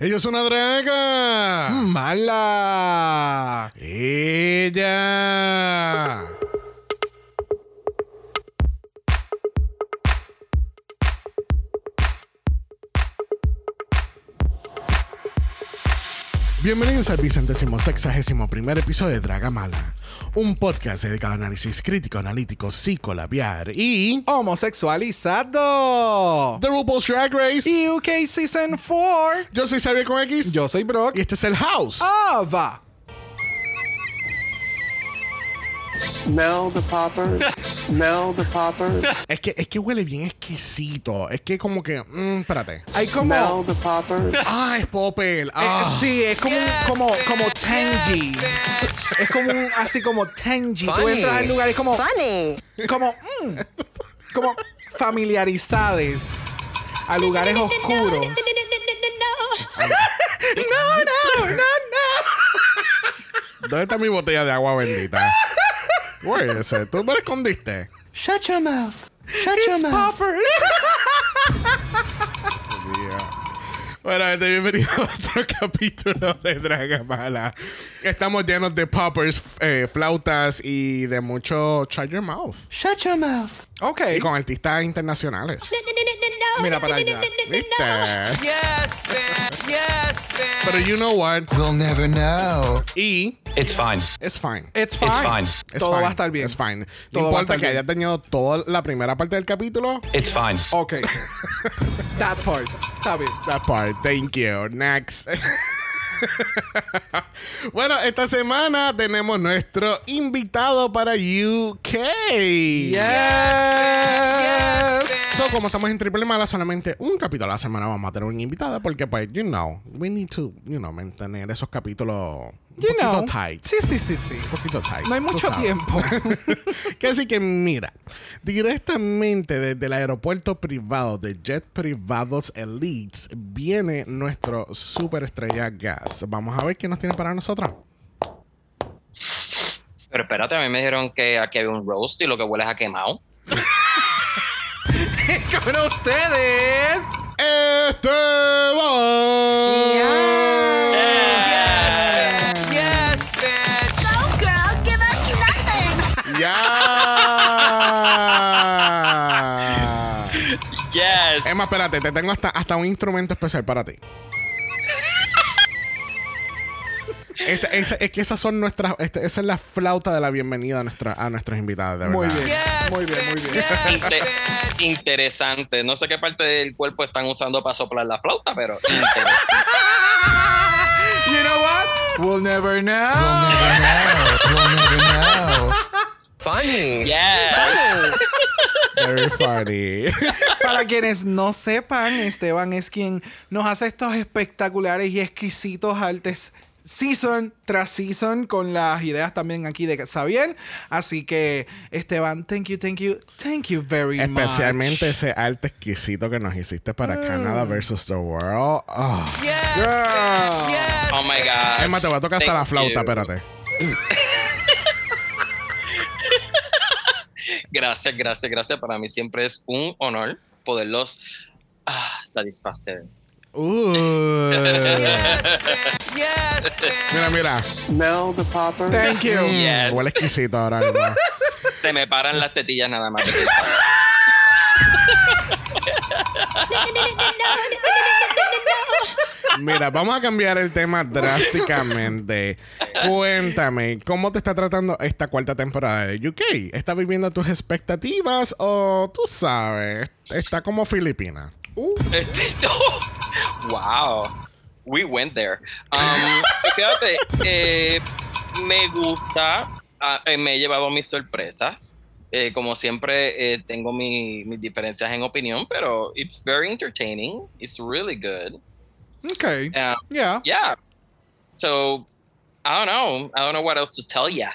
Ella es una draga. Mala. Ella. Bienvenidos al vicentésimo sexagésimo primer episodio de Draga Mala, un podcast dedicado a análisis crítico, analítico, psicolabiar y Homosexualizado. The RuPaul's Drag Race. UK Season 4. Yo soy Xavier con X Yo soy Brock. y este es el House. Ava. Smell the poppers. Smell the poppers. Es que, es que huele bien exquisito. Es que como que, mm, espérate. Hay como. Smell the poppers. Ah, es Popper. eh, Ah. sí, es como, un- como, como tangy. Es como un, así como tangy. Tú entras al lugar y es como. Funny. Como. mm, como familiarizades a lugares oscuros. ¿Dónde está mi botella de agua bendita? Güey, ese, ¿tú me la escondiste? Shut your mouth. Shut your mouth. Bueno, gente, bienvenido a otro capítulo de Draga Mala. Estamos llenos de poppers, eh, flautas y de mucho Shut Your Mouth. Shut your mouth. Ok. Y con artistas internacionales. Mira para allá. ¿Viste? Yes, man. Yes, man. Pero you know what? We'll never know. Y It's fine. it's fine. It's fine. It's fine. It's Todo fine. va a estar bien. It's fine. Todo no importa que haya tenido toda la primera parte del capítulo. It's fine. Ok. That part. Está bien. That part. Thank you. Next. bueno, esta semana tenemos nuestro invitado para UK. Yes. So, como estamos en triple mala, solamente un capítulo a la semana vamos a tener un invitado porque, pues, you know, we need to, you know, mantener esos capítulos You poquito know. tight. Sí, sí, sí, sí. Un poquito tight. No hay mucho tiempo. que así que mira, directamente desde el aeropuerto privado de Jet Privados Elites viene nuestro superestrella Gas. Vamos a ver qué nos tiene para nosotros. Pero espérate, a mí me dijeron que aquí había un roast y lo que huele es a quemado. Con ustedes. Esteban. Yes. Emma, espérate, te tengo hasta, hasta un instrumento especial para ti. Esa- esa- es que esas son nuestras. este- esa es la flauta de la bienvenida a, nuestra, a nuestros invitados, de verdad. Muy bien. Yes. Muy bien, muy bien. Inte- interesante. No sé qué parte del cuerpo están usando para soplar la flauta, pero interesante. You know what? We'll never know. We'll never know. We'll never know. Funny. Yes. Very funny. Para quienes no sepan, Esteban es quien nos hace estos espectaculares y exquisitos artes season tras season con las ideas también aquí de Xavier. Así que, Esteban, thank you, thank you, thank you very much. Especialmente ese arte exquisito que nos hiciste para Canada versus the World. Oh. Yes. Girl. Yes. Oh my God. Emma, te va a tocar hasta la flauta, you. espérate. Gracias, gracias, gracias. Para mí siempre es un honor poderlos ah, satisfacer. Uh. Yes, mira, man. mira. Smell the poppers. Thank you. Mm, Yes. Huele exquisito ahora mismo. Te me paran las tetillas nada más. Mira, vamos a cambiar el tema drásticamente. Cuéntame, ¿cómo te está tratando esta cuarta temporada de UK? ¿Está viviendo tus expectativas o tú sabes, está como Filipina? Este, wow. We went there. Um, fíjate, eh, me gusta. ah, eh, me he llevado mis sorpresas. Eh, como siempre, eh, tengo mi- mis diferencias en opinión, pero it's very entertaining. It's really good. Okay. Um, Yeah. yeah. So, I don't know. I don't know what else to tell ya.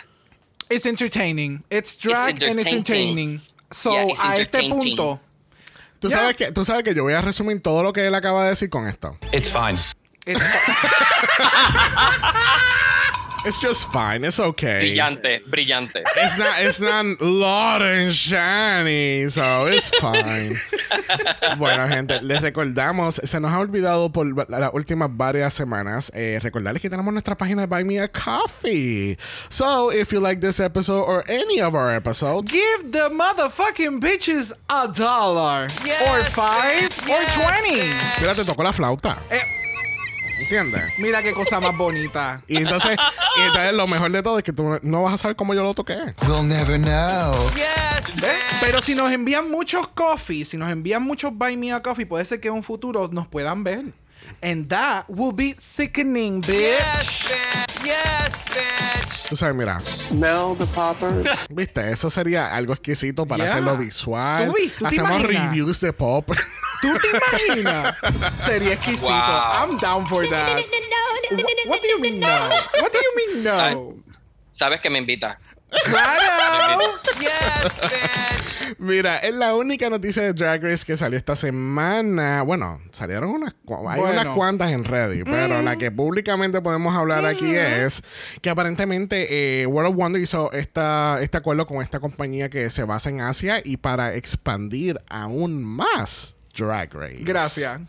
It's entertaining. It's drag and it's entertaining. entertaining. So, Yeah, it's a este entertaining. punto. ¿Tú, Ya. sabes que, tú sabes que yo voy a resumir todo lo que él acaba de decir con esto. It's fine. It's It's just fine. It's okay. Brillante, brillante. It's not, it's not loud and shiny, so it's fine. bueno, gente, les recordamos, se nos ha olvidado por las últimas varias semanas, eh, recordarles que tenemos nuestra página de Buy Me a Coffee. So, if you like this episode or any of our episodes, Give the motherfucking bitches a dollar. Yes, or five. bitch. or Yes, twenty. bitch. mira, te tocó la flauta. Eh, ¿Entiendes? mira qué cosa más bonita. Y entonces, y entonces lo mejor de todo es que tú no vas a saber cómo yo lo toqué. We'll never know. Yes. Pero si nos envían muchos coffee, si nos envían muchos Buy Me a Coffee, puede ser que en un futuro nos puedan ver. And that will be sickening, bitch. Yes, bitch. Yes, bitch. Tú sabes, mira, Smell the poppers. viste, eso sería algo exquisito para Yeah. hacerlo visual. ¿Tú tú te Hacemos imaginas? reviews de pop. ¿Tú te imaginas? Sería exquisito. Wow. I'm down for that. Wh- What do you mean no? What do you mean no? Sabes que me invita. Claro. Yes, bitch. Mira, es la única noticia de Drag Race que salió esta semana. Bueno, salieron unas, cu- hay Bueno. unas cuantas en Reddit, pero la que públicamente podemos hablar aquí es que aparentemente eh, World of Wonder hizo esta, este acuerdo con esta compañía que se basa en Asia y para expandir aún más Drag Race. Gracias.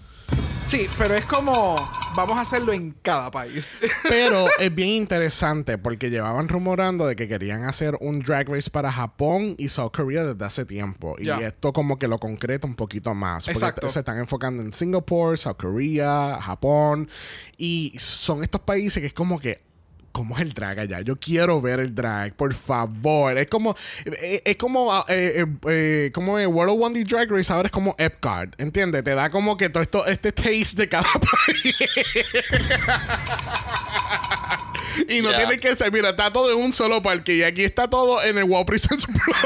Sí, pero es como vamos a hacerlo en cada país. Pero es bien interesante porque llevaban rumorando de que querían hacer un drag race para Japón y South Korea desde hace tiempo. Y esto como que lo concreta un poquito más. Exacto. se están enfocando en Singapur, South Korea, Japón. Y son estos países que es como que... ¿Cómo es el drag allá? Yo quiero ver el drag, por favor. Es como, eh, es como, ah, eh, eh, como World of Wonder Drag Race ahora es como Epcot, ¿entiendes? Te da como que todo esto, este taste de cada país. Y no Ya. tiene que ser, mira, está todo en un solo parque y aquí está todo en el Wow Princess Plus.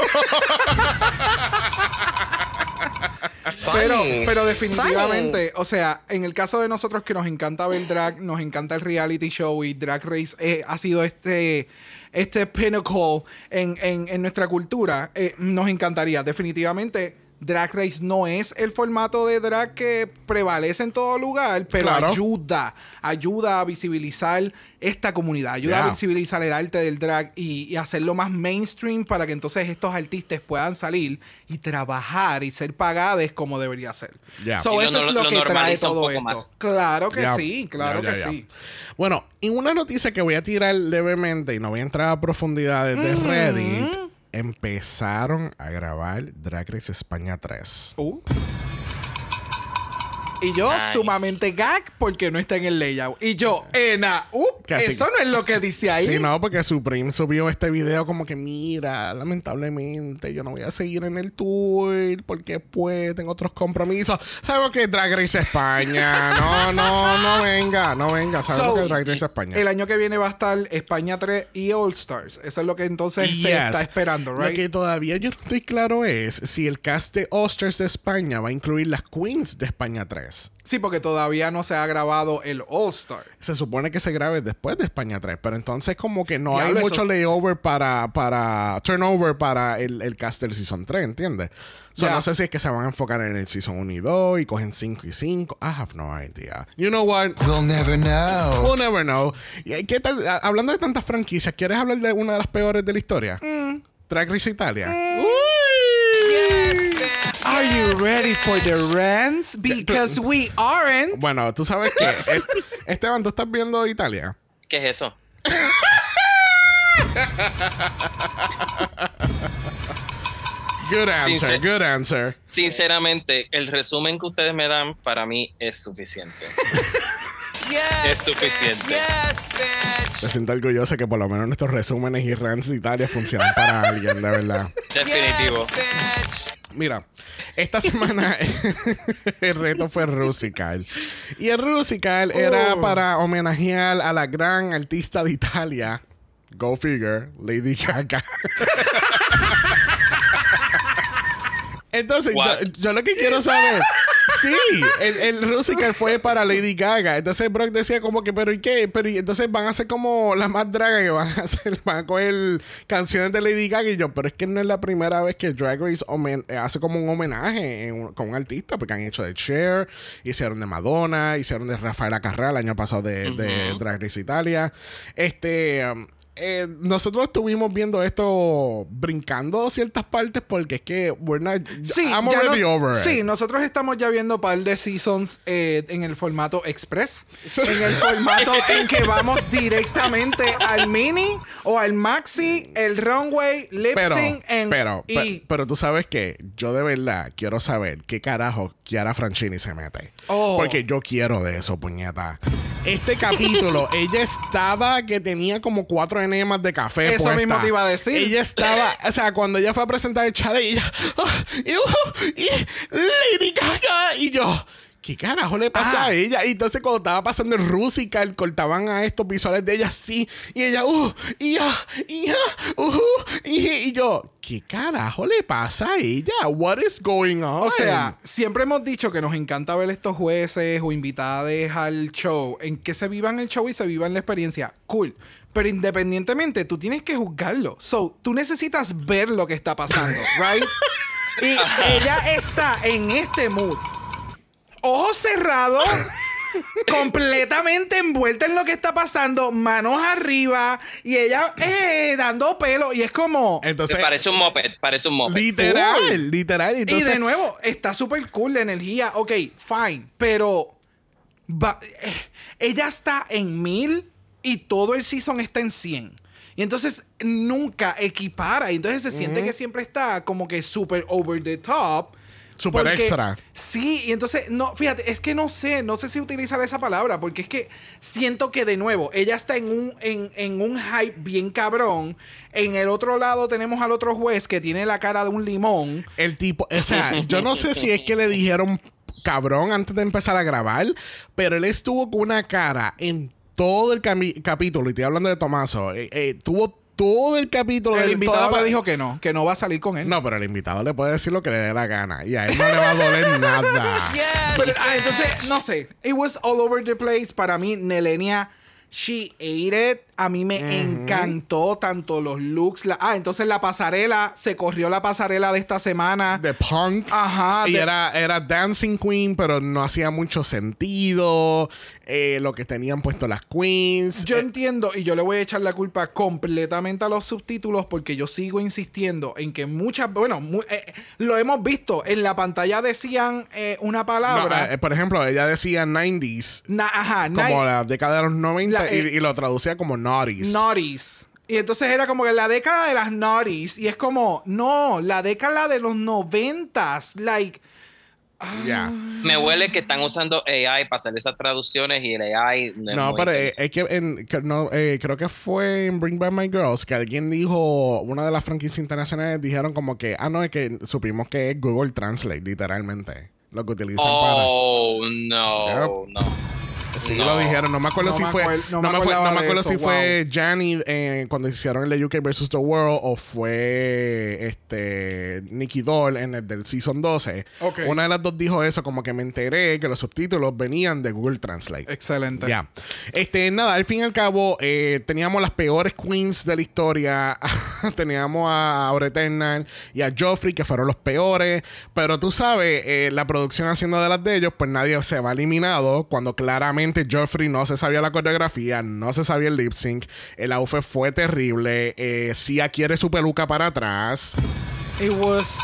Pero, pero definitivamente, o sea, en el caso de nosotros que nos encanta ver drag, nos encanta el reality show y Drag Race eh, ha sido este, este pinnacle en, en- en nuestra cultura, eh, nos encantaría. Definitivamente, Drag Race no es el formato de drag que prevalece en todo lugar, pero Claro. ayuda, ayuda a visibilizar esta comunidad, ayuda Yeah. a visibilizar el arte del drag y, y hacerlo más mainstream para que entonces estos artistas puedan salir y trabajar y ser pagados como debería ser. Yeah. So, Y lo eso es lo, lo que trae todo esto. más. Claro que sí, claro que sí. Bueno, y una noticia que voy a tirar levemente y no voy a entrar a profundidades Mm. de Reddit. Empezaron a grabar Drag Race España 3. Uh. Y yo Nice. sumamente gag porque no está en el layout. Y yo, Ena, Casi- eso no es lo que dice ahí. Sí, no, porque Supreme subió este video como que, mira, lamentablemente yo no voy a seguir en el tour porque pues tengo otros compromisos. Sabemos que Drag Race España. No, no, no venga, no venga. Sabemos So, que Drag Race España. El año que viene va a estar España 3 y All Stars. Eso es lo que entonces se está esperando, Lo que right? todavía yo no estoy claro es si el cast de Osters de España va a incluir las Queens de España 3. Sí, porque todavía no se ha grabado el All Star. Se supone que se grabe después de España 3, pero entonces como que no hay eso- mucho layover para, para turnover para el, el cast del Season 3, ¿entiendes? So. No sé si es que se van a enfocar en el Season 1 y 2 y cogen 5 y 5. I have no idea. You know what? We'll never know. We'll never know. ¿Y ¿Qué tal? A- Hablando de tantas franquicias, ¿quieres hablar de una de las peores de la historia? Mm. Drag Race Italia. Yes, bitch. Are you ready for the rants? Because we aren't. Bueno, tú sabes que eh, Esteban, ¿tú estás viendo Italia? ¿Qué es eso? Good answer, Sincer- good answer. Sinceramente, el resumen que ustedes me dan para mí es suficiente. Yes, Es suficiente. Yes, bitch. Me siento orgulloso que por lo menos nuestros resúmenes y rants de Italia funcionan para alguien, de verdad. Definitivo. Yes, bitch. Mira, esta semana el reto fue Rusical. Y el Rusical era Oh. para homenajear a la gran artista de Italia, Go Figure, Lady Gaga. Entonces, yo, yo lo que quiero saber, Sí, el, el Rusical fue para Lady Gaga. Entonces Brock decía como que, pero ¿y qué? Pero ¿y entonces van a ser como las más dragas que van a hacer, van a coger canciones de Lady Gaga. Y yo, pero es que no es la primera vez que Drag Race eh, hace como un homenaje en un- con un artista, porque han hecho de Cher, hicieron de Madonna, hicieron de Rafaela Carrera el año pasado de, de Drag Race Italia. Este. um, eh, nosotros estuvimos viendo esto brincando ciertas partes porque es que we're not, Sí, I'm ya already no- over it. sí, nosotros estamos ya viendo par de seasons eh, en el formato express. en el formato en que vamos directamente al mini o al maxi, el runway, lip Pero, sync en- pero, y pe- pero tú sabes que yo de verdad quiero saber qué carajo Chiara Franchini se mete. Oh. Porque yo quiero de eso, puñeta. Este capítulo, ella estaba que tenía como cuatro enemas de café. Eso puesta. mismo te iba a decir. Ella estaba, o sea, cuando ella fue a presentar el challenge, ella, ah, y, y Lady Gaga, y yo. ¿Qué carajo le pasa Ah. a ella? Y entonces cuando estaba pasando el Rusical, cortaban a estos visuales de ella así. Y ella, uh, y ya, y ya, uh, y, y yo, ¿qué carajo le pasa a ella? What is going on? O sea, siempre hemos dicho que nos encanta ver estos jueces o invitados al show, en que se vivan el show y se vivan la experiencia. Cool. Pero independientemente, tú tienes que juzgarlo. So, tú necesitas ver lo que está pasando, right? y ella está en este mood. Ojos cerrados. completamente envuelta en lo que está pasando, manos arriba y ella eh, dando pelo y es como entonces, parece un moped, parece un moped. literal, literal. y de nuevo, está súper cool la energía. Ok, fine. Pero va- eh, ella está en mil y todo el season está en 100. Y entonces nunca equipara. Y entonces se siente que siempre está como que súper over the top. Porque- extra. Sí, y entonces, no, fíjate, es que no sé, no sé si utilizar esa palabra, porque es que siento que de nuevo, ella está en un, en, en un hype bien cabrón. En el otro lado tenemos al otro juez que tiene la cara de un limón. el tipo, o sea, yo no sé si es que le dijeron cabrón antes de empezar a grabar, pero él estuvo con una cara en todo el capítulo, y estoy hablando de Tomaso, eh, eh, tuvo todo el capítulo. El de invitado le dijo que no, que no va a salir con él. No, pero el invitado le puede decir lo que le dé la gana y a él no le va a doler nada. Yes, Pero, ah, entonces, no sé. It was all over the place. Para mí, Nelenia, she ate it. A mí me encantó tanto los looks. la- ah, entonces la pasarela, se corrió la pasarela de esta semana. De punk. Ajá, Y de- era, era Dancing Queen, pero no hacía mucho sentido. eh, lo que tenían puesto las queens. Yo Eh, entiendo y yo le voy a echar la culpa completamente a los subtítulos porque yo sigo insistiendo en que muchas, bueno, mu- eh, lo hemos visto, en la pantalla decían eh, una palabra. por ejemplo, ella decía 90s. na- ajá, Como la década de los 90 La- y, y lo traducía como naughties. Naughties. Y entonces era como que la década de las naughties. Y es como, no, la década de los noventas. Like, Ya. Me huele que están usando AI para hacer esas traducciones y el AI no No, pero eh, es que, en- no, eh, creo que fue en Bring Back My Girls que alguien dijo, una de las franquicias internacionales dijeron como que, ah, no, es que supimos que es Google Translate, literalmente. Lo que utilizan Oh, no, Yep. no. Sí, no. lo dijeron. No me acuerdo No si me fue... acuer- no me me, acordaba me acuerdo si wow. fue Janny eh, cuando hicieron el de UK versus The World o fue este Nicky Doll en el del Season 12. Ok. Una de las dos dijo eso, como que me enteré que los subtítulos venían de Google Translate. excelente. Ya. Este, nada, al fin y al cabo, eh, teníamos las peores queens de la historia. teníamos a Aura Eternal y a Joffrey, que fueron los peores. Pero tú sabes, eh, la producción haciendo de las de ellos, pues nadie se va eliminado. Cuando claramente Joffrey no se sabía la coreografía, no se sabía el lip sync. El outfit fue terrible. Eh, Sia quiere su peluca para atrás. It was.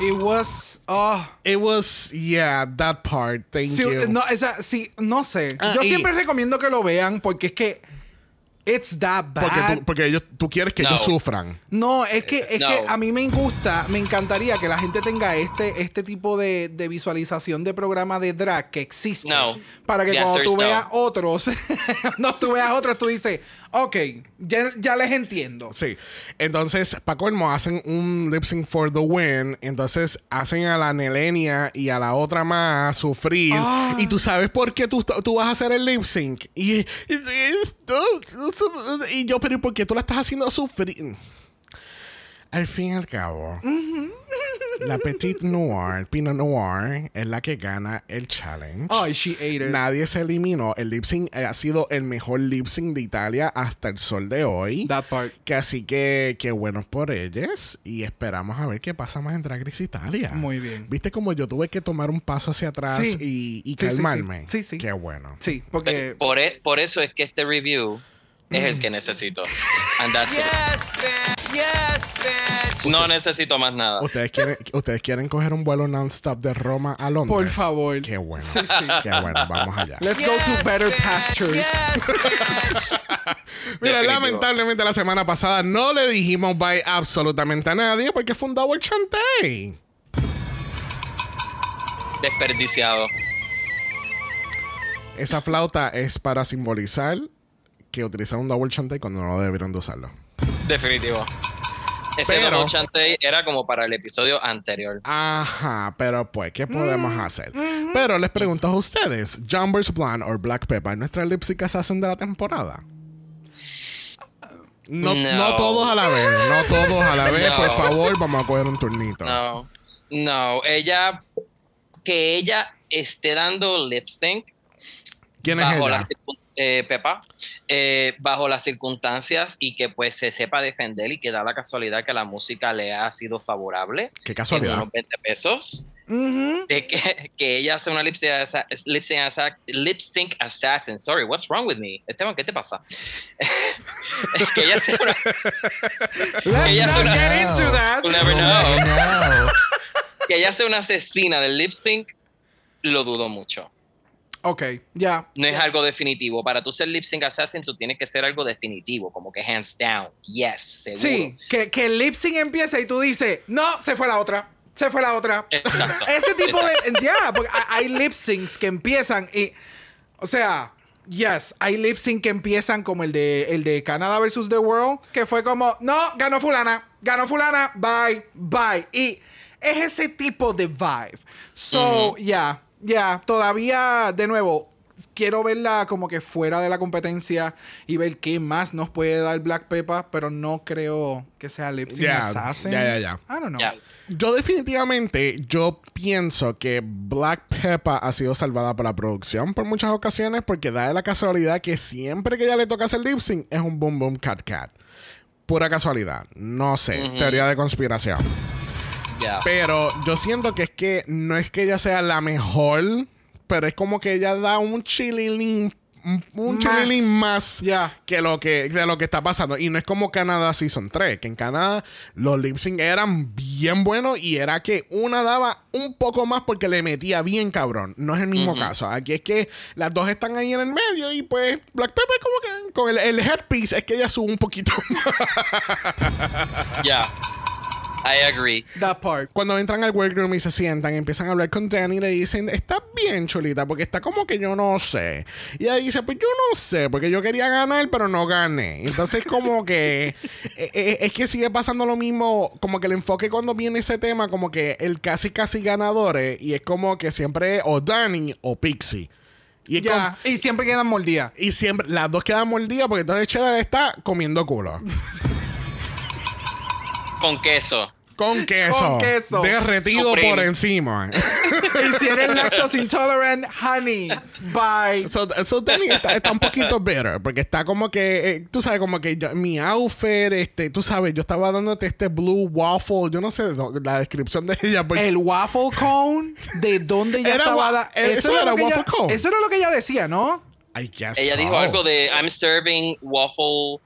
It was. Oh. It was, yeah, that part. Thank Sí, you. no, esa, sí, no sé. Ah, Yo y- siempre recomiendo que lo vean porque es que. It's that bad. porque, tú, porque ellos, tú quieres que No. ellos sufran. No, es que, es No. que a mí me gusta, me encantaría que la gente tenga este, este tipo de, de visualización de programa de drag que existe. No. Para que The cuando tú veas otros, no, tú veas otros, tú dices, ok, ya, ya les entiendo. Sí. Entonces, para colmo, hacen un lip sync for the win. Entonces, hacen a la Nelenia y a la otra más sufrir. Ah. Y tú sabes por qué tú, tú vas a hacer el lip sync. Y, y, y- y yo, pero ¿por qué tú la estás haciendo sufrir? Al fin y al cabo. La Petite Noir, Pinot Noir, es la que gana el challenge. Oh, she ate it. Nadie se eliminó. El lip sync eh, ha sido el mejor lip sync de Italia hasta el sol de hoy. That part. Que así que, qué bueno por ellas. Y esperamos a ver qué pasa más en Drag Race Italia. Muy bien. Viste como yo tuve que tomar un paso hacia atrás Sí. y, y Sí, sí, sí. calmarme. Sí, sí. Qué bueno. Sí, porque. Por, e- por eso es que este review es el que necesito. And that's it. Yes, bitch. Yes, bitch. No necesito más nada. ¿Ustedes quieren, ¿Ustedes quieren coger un vuelo non-stop de Roma a Londres? Por favor. Qué bueno. Sí, sí. Qué bueno. Vamos allá. Let's go to better pastures. Yes. Mira, Definitivo. lamentablemente la semana pasada no le dijimos bye absolutamente a nadie porque fue un double chantey. Desperdiciado. Esa flauta es para simbolizar que utilizaron un double chantey cuando no debieron de usarlo. Definitivo. Ese Pero- double chantey era como para el episodio anterior. Ajá, pero pues, ¿qué podemos hacer? Pero les pregunto a ustedes, Jumbers Blonde o Black Pepper, ¿nuestra lip sync assassin de la temporada? No, No. no todos a la vez, no todos a la vez, No. por favor, vamos a coger un turnito. No. No, ella. Que ella esté dando lip sync ¿Quién es bajo ella? Eh, Pepa, eh, bajo las circunstancias y que pues se sepa defender y que da la casualidad que la música le ha sido favorable. Qué casualidad. En unos 20 pesos. De que, que ella hace una lip sync, assa- lip sync assa- lip sync assassin. Sorry, what's wrong with me? Esteban, ¿qué te pasa? que ella hace una, Let's ella not una- get into that. We'll never know. I know. que ella sea una asesina del lip sync, lo dudo mucho. Ok, ya. No es algo definitivo. Para tú ser lip sync assassin, tú tienes que ser algo definitivo, como que hands down. Yes, seguro. Sí, que, que el lip sync empieza y tú dices, no, se fue la otra. Se fue la otra. Exacto. Ese tipo Exacto. de. Ya, porque hay- lip syncs que empiezan y. O sea, yes, hay lip sync que empiezan como el de, el de Canadá versus The World, que fue como, no, ganó Fulana, ganó Fulana, bye, bye. Y es ese tipo de vibe. So, ya, ya, todavía, de nuevo. Quiero verla como que fuera de la competencia y ver qué más nos puede dar Black Pepper, pero no creo que sea lip sync Ya, assassin. ya, ya, ya. I don't know. Ya. Yo definitivamente, yo pienso que Black Pepper ha sido salvada por la producción por muchas ocasiones porque da la casualidad que siempre que ella le toca hacer lip sync es un boom boom cat cat. Pura casualidad. No sé. Teoría de conspiración. Pero yo siento que es que no es que ella sea la mejor, pero es como que ella da un chililín, un- chililín más que lo que de lo que está pasando. Y no es como Canadá Season 3, que en Canadá los lip sync eran bien buenos y era que una daba un poco más porque le metía bien cabrón. No es el mismo caso. Aquí es que las dos están ahí en el medio y pues Black Pepper como que con el, el headpiece es que ella sube un poquito más. Ya. I agree. That part. Cuando entran al workroom y se sientan, empiezan a hablar con Danny y le dicen, está bien, chulita, porque está como que yo no sé. Y ella dice, pues yo no sé, porque yo quería ganar, pero no gané. Entonces como que eh, eh, es que sigue pasando lo mismo, como que el enfoque cuando viene ese tema, como que el casi casi ganadores, y es como que siempre es o Danny o Pixie. Y es Ya. Y siempre quedan mordidas. y siempre, las dos quedan mordidas porque entonces Cheddar está comiendo culo. Con queso. Con queso. Con queso. Derretido Supreme. por encima. Y si eres lactose intolerant, honey, bye. So, so Danny está, está un poquito bitter porque está como que, eh, tú sabes, como que yo- mi outfit, este, tú sabes, yo estaba dándote este blue waffle, yo no sé no, la descripción de ella. Porque El waffle cone, ¿de dónde ella Era estaba? da- eso era lo que waffle ella, cone. eso era lo que ella decía, ¿no? I guess Ella dijo algo de I'm serving waffle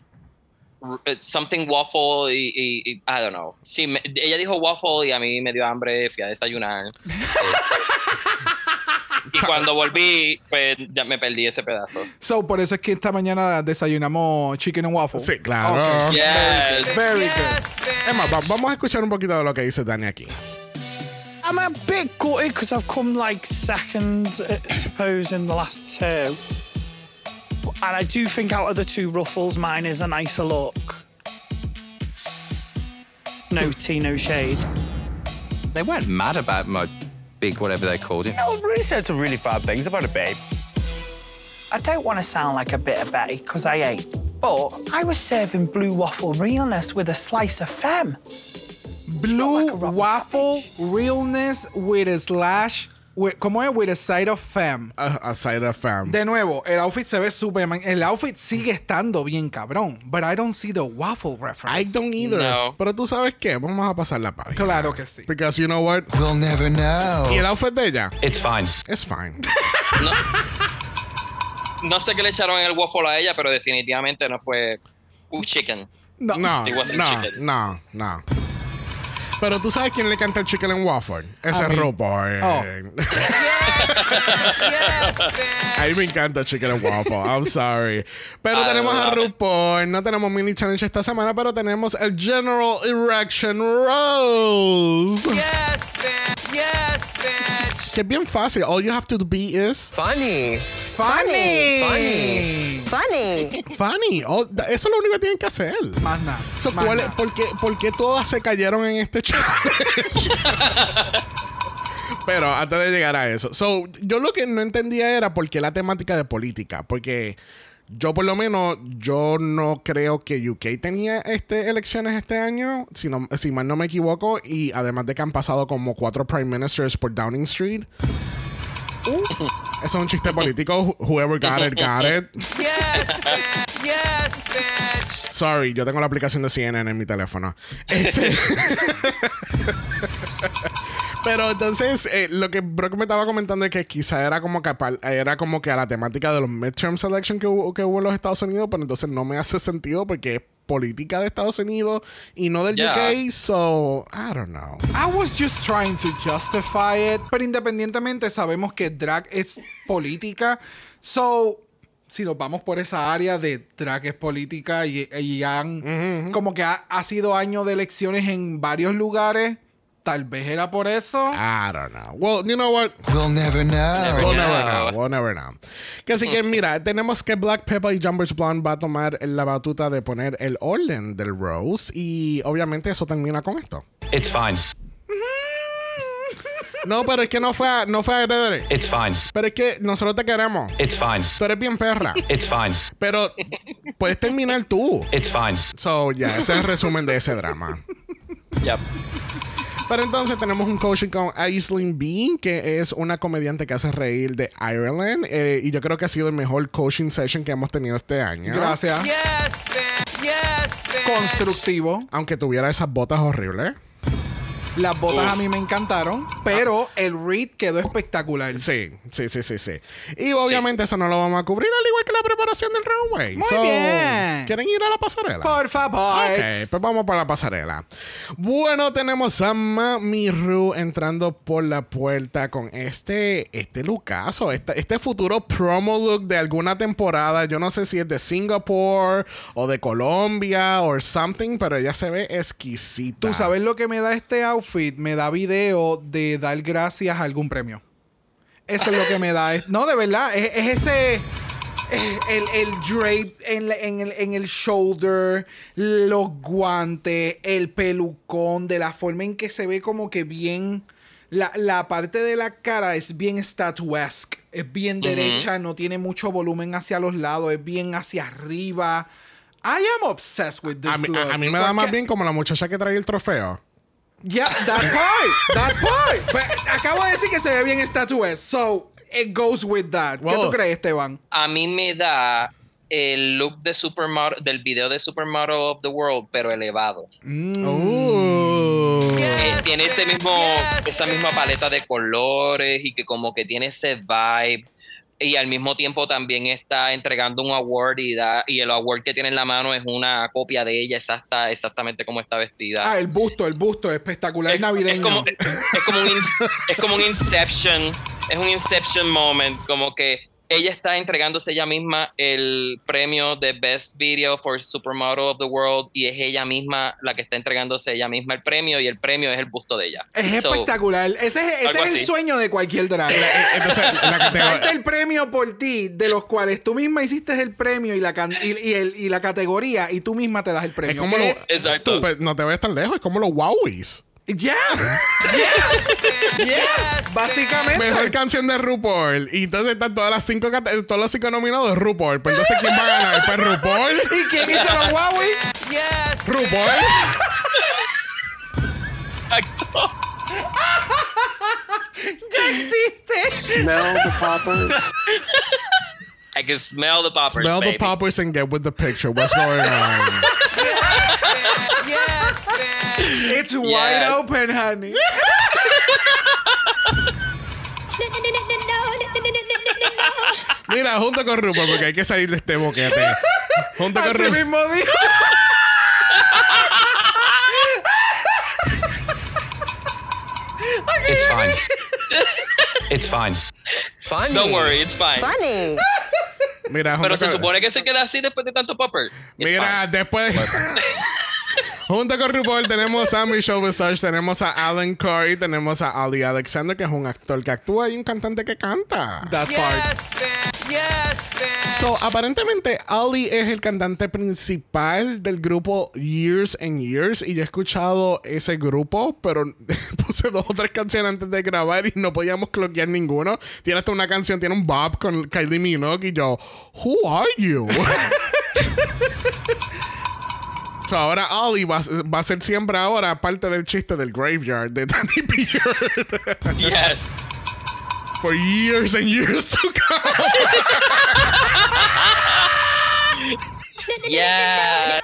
something waffle y, y- y- I don't know. Sí, me- ella dijo waffle y a mí me dio hambre, fui a desayunar. y cuando volví, pues ya me perdí ese pedazo. So, por eso es que esta mañana desayunamos chicken and waffle. Sí, claro. Ok. Yes. Very good. Emma, va- vamos a escuchar un poquito de lo que dice Dani aquí. I'm a bit gutted because I've come like second, I suppose, in the last two. But- And I do think out of the two ruffles, mine is a nicer look. No tea, no shade. They weren't mad about my big whatever they called it. I've really said some really bad things about a babe. I don't want to sound like a bitter Betty, because I ain't. But I was serving blue waffle realness with a slice of femme. blue waffle realness with a slash. ¿Cómo es? With a side of femme. A, a side of fam. De nuevo, el outfit se ve super. man- El outfit sigue estando bien cabrón. But I don't see the waffle reference. I don't either. No. Pero tú sabes qué, vamos a pasar la página. Claro que sí. Because you know what? We'll never know. Y el outfit de ella, It's fine. es fine. No sé qué le echaron el waffle a ella, pero definitivamente no fue un chicken. No. No, It wasn't no, chicken. no, no. Pero tú sabes quién le canta el chicken and waffle. Ese es. RuPaul. Oh. Yes, bitch. A mí me encanta chicken and waffle. I'm sorry. Pero I tenemos a. RuPaul. No tenemos mini challenge esta semana, pero tenemos el General Erection Rose. Yes, bitch. Yes, bitch. Que es bien fácil. All you have to be is Funny. Funny. Funny. Funny. funny. Oh, eso es lo único que tienen que hacer. Más nada. So, más ¿cuál es- nada. por, qué, por qué todas se cayeron en este challenge? Pero antes de llegar a eso. So, yo lo que no entendía era por qué la temática de política. Porque yo, por lo menos, yo no creo que UK tenía este, elecciones este año. Si, no- si mal no me equivoco. Y además de que han pasado como cuatro prime ministers por Downing Street. Eso es un chiste político. Whoever got it, got it. Yes, bitch. Yes, bitch. Sorry, yo tengo la aplicación de CNN en mi teléfono. Este- Pero entonces, eh, lo que Brock me estaba comentando es que quizá era como que, era como que a la temática de los midterm selection que hubo, que hubo en los Estados Unidos, pero entonces no me hace sentido porque es política de Estados Unidos y no del Yeah. UK, so I don't know. I was just trying to justify it. Pero independientemente sabemos que drag es política. So, si nos vamos por esa área de drag es política y, y han como que ha, ha sido año de elecciones en varios lugares, tal vez era por eso. I don't know. Well, you know what? We'll never know. We'll Yeah. never know. We'll never know. Que así que mira, tenemos que Black Pepper y Jumbers Blonde va a tomar la batuta de poner el orden del Rose y obviamente eso termina con esto. It's fine. No, pero es que no fue a, no fue a. It's fine. Pero es que nosotros te queremos. It's fine. Tú eres bien perra. It's fine. Pero puedes terminar tú. It's fine. So, ya, ese es el resumen de ese drama. Yep. Pero entonces tenemos un coaching con Aislinn Bean, que es una comediante que hace reír de Ireland. eh, y yo creo que ha sido el mejor coaching session que hemos tenido este año. Gracias. Yes, bitch. Yes, bitch. Constructivo. Aunque tuviera esas botas horribles. Las botas a mí me encantaron, pero el read quedó espectacular. Sí, sí, sí, sí, sí. Y obviamente eso no lo vamos a cubrir, al igual que la preparación del runway. Muy bien. ¿Quieren ir a la pasarela? Por favor. Ok, pues vamos para la pasarela. Bueno, tenemos a Mami Ru entrando por la puerta con este, este lookazo, este, este futuro promo look de alguna temporada. Yo no sé si es de Singapore o de Colombia o something, pero ella se ve exquisita. ¿Tú sabes lo que me da este outfit? Me da video de dar gracias a algún premio. Eso es lo que me da. No, de verdad, es, es ese. El, el drape en, en el, en el shoulder, los guantes, el pelucón, de la forma en que se ve como que bien. La, la parte de la cara es bien statuesque, es bien derecha, no tiene mucho volumen hacia los lados, es bien hacia arriba. I am obsessed with this A mí, look. a- a mí me da más bien como la muchacha que trae el trofeo. Yeah, that part, that part. Pero acabo de decir que se ve bien statuesque, so it goes with that. ¿Qué Wow. tú crees, Esteban? A mí me da el look de Supermodel, del video de Supermodel of the World, pero elevado. Uh. Eh, Yes, tiene ese mismo, Yes, esa misma paleta de colores y que como que tiene ese vibe. Y al mismo tiempo también está entregando un award y, da, y el award que tiene en la mano es una copia de ella exacta, exactamente como está vestida. Ah, el busto, el busto, espectacular es, navideño. es como, es, como un, ins- es como un Inception, es un Inception moment, como que ella está entregándose ella misma el premio de Best Video for Supermodel of the World y es ella misma la que está entregándose ella misma el premio y el premio es el busto de ella. es So, espectacular. Ese, es, ese es el sueño de cualquier drag. Entonces, la Darte categoría. el premio por ti, de los cuales tú misma hiciste el premio y la, can- y, y el- y la categoría, y tú misma te das el premio. Es como ¿Qué los. Exacto. Pues, no te ves tan lejos, es como los Wowies. Yeah. Yes. yes. Básicamente. Mejor canción de RuPaul. Y entonces están todas las cinco todos los cinco nominados RuPaul. Pero entonces ¿quién va a ganar? Pues RuPaul. ¿Y quién hizo los Huawei? Yes. RuPaul. Ya existe. Smell the poppers. I can smell the poppers. Smell the poppers and get with the picture. What's going on? yes. yes. It's wide Yes. open, honey. Mira, junto con RuPaul, porque hay que salir de este boquete. Junto con RuPaul. mismo dijo. It's fine. it's fine. Funny. Don't worry, it's fine. Funny. Mira, junto Pero se con- supone que se queda así después de tanto popper. It's Mira, fine. después. Junto con RuPaul tenemos a Michelle Visage, tenemos a Alan Corey, tenemos a Ali Alexander, que es un actor que actúa y un cantante que canta. That part. Yes, bitch. Yes, bitch. So, aparentemente, Ali es el cantante principal del grupo Years and Years. Y yo he escuchado ese grupo, pero puse dos o tres canciones antes de grabar y no podíamos cloquear ninguno. Tiene hasta una canción, tiene un Bob con Kylie Minogue y yo, Who are you? so, ahora Ali va, va a ser siempre ahora parte del chiste del graveyard de Danny Beard. Yes. For years and years to come. Yeah.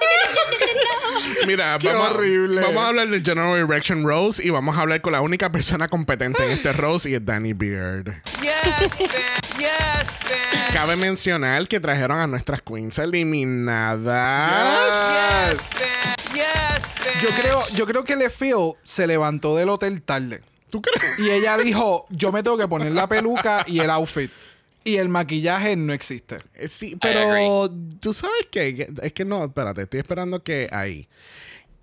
Mira, Qué vamos, horrible. vamos a hablar del General Erection Rose y vamos a hablar con la única persona competente en este Rose y es Danny Beard. Yes. Yes. Cabe mencionar que trajeron a nuestras queens eliminadas. Yes. Yes. Yo creo, yo creo que LeFeel se levantó del hotel tarde. ¿Tú crees? Y ella dijo, yo me tengo que poner la peluca y el outfit. Y el maquillaje no existe. Eh, Sí, pero tú sabes que es que no, espérate, estoy esperando que ahí.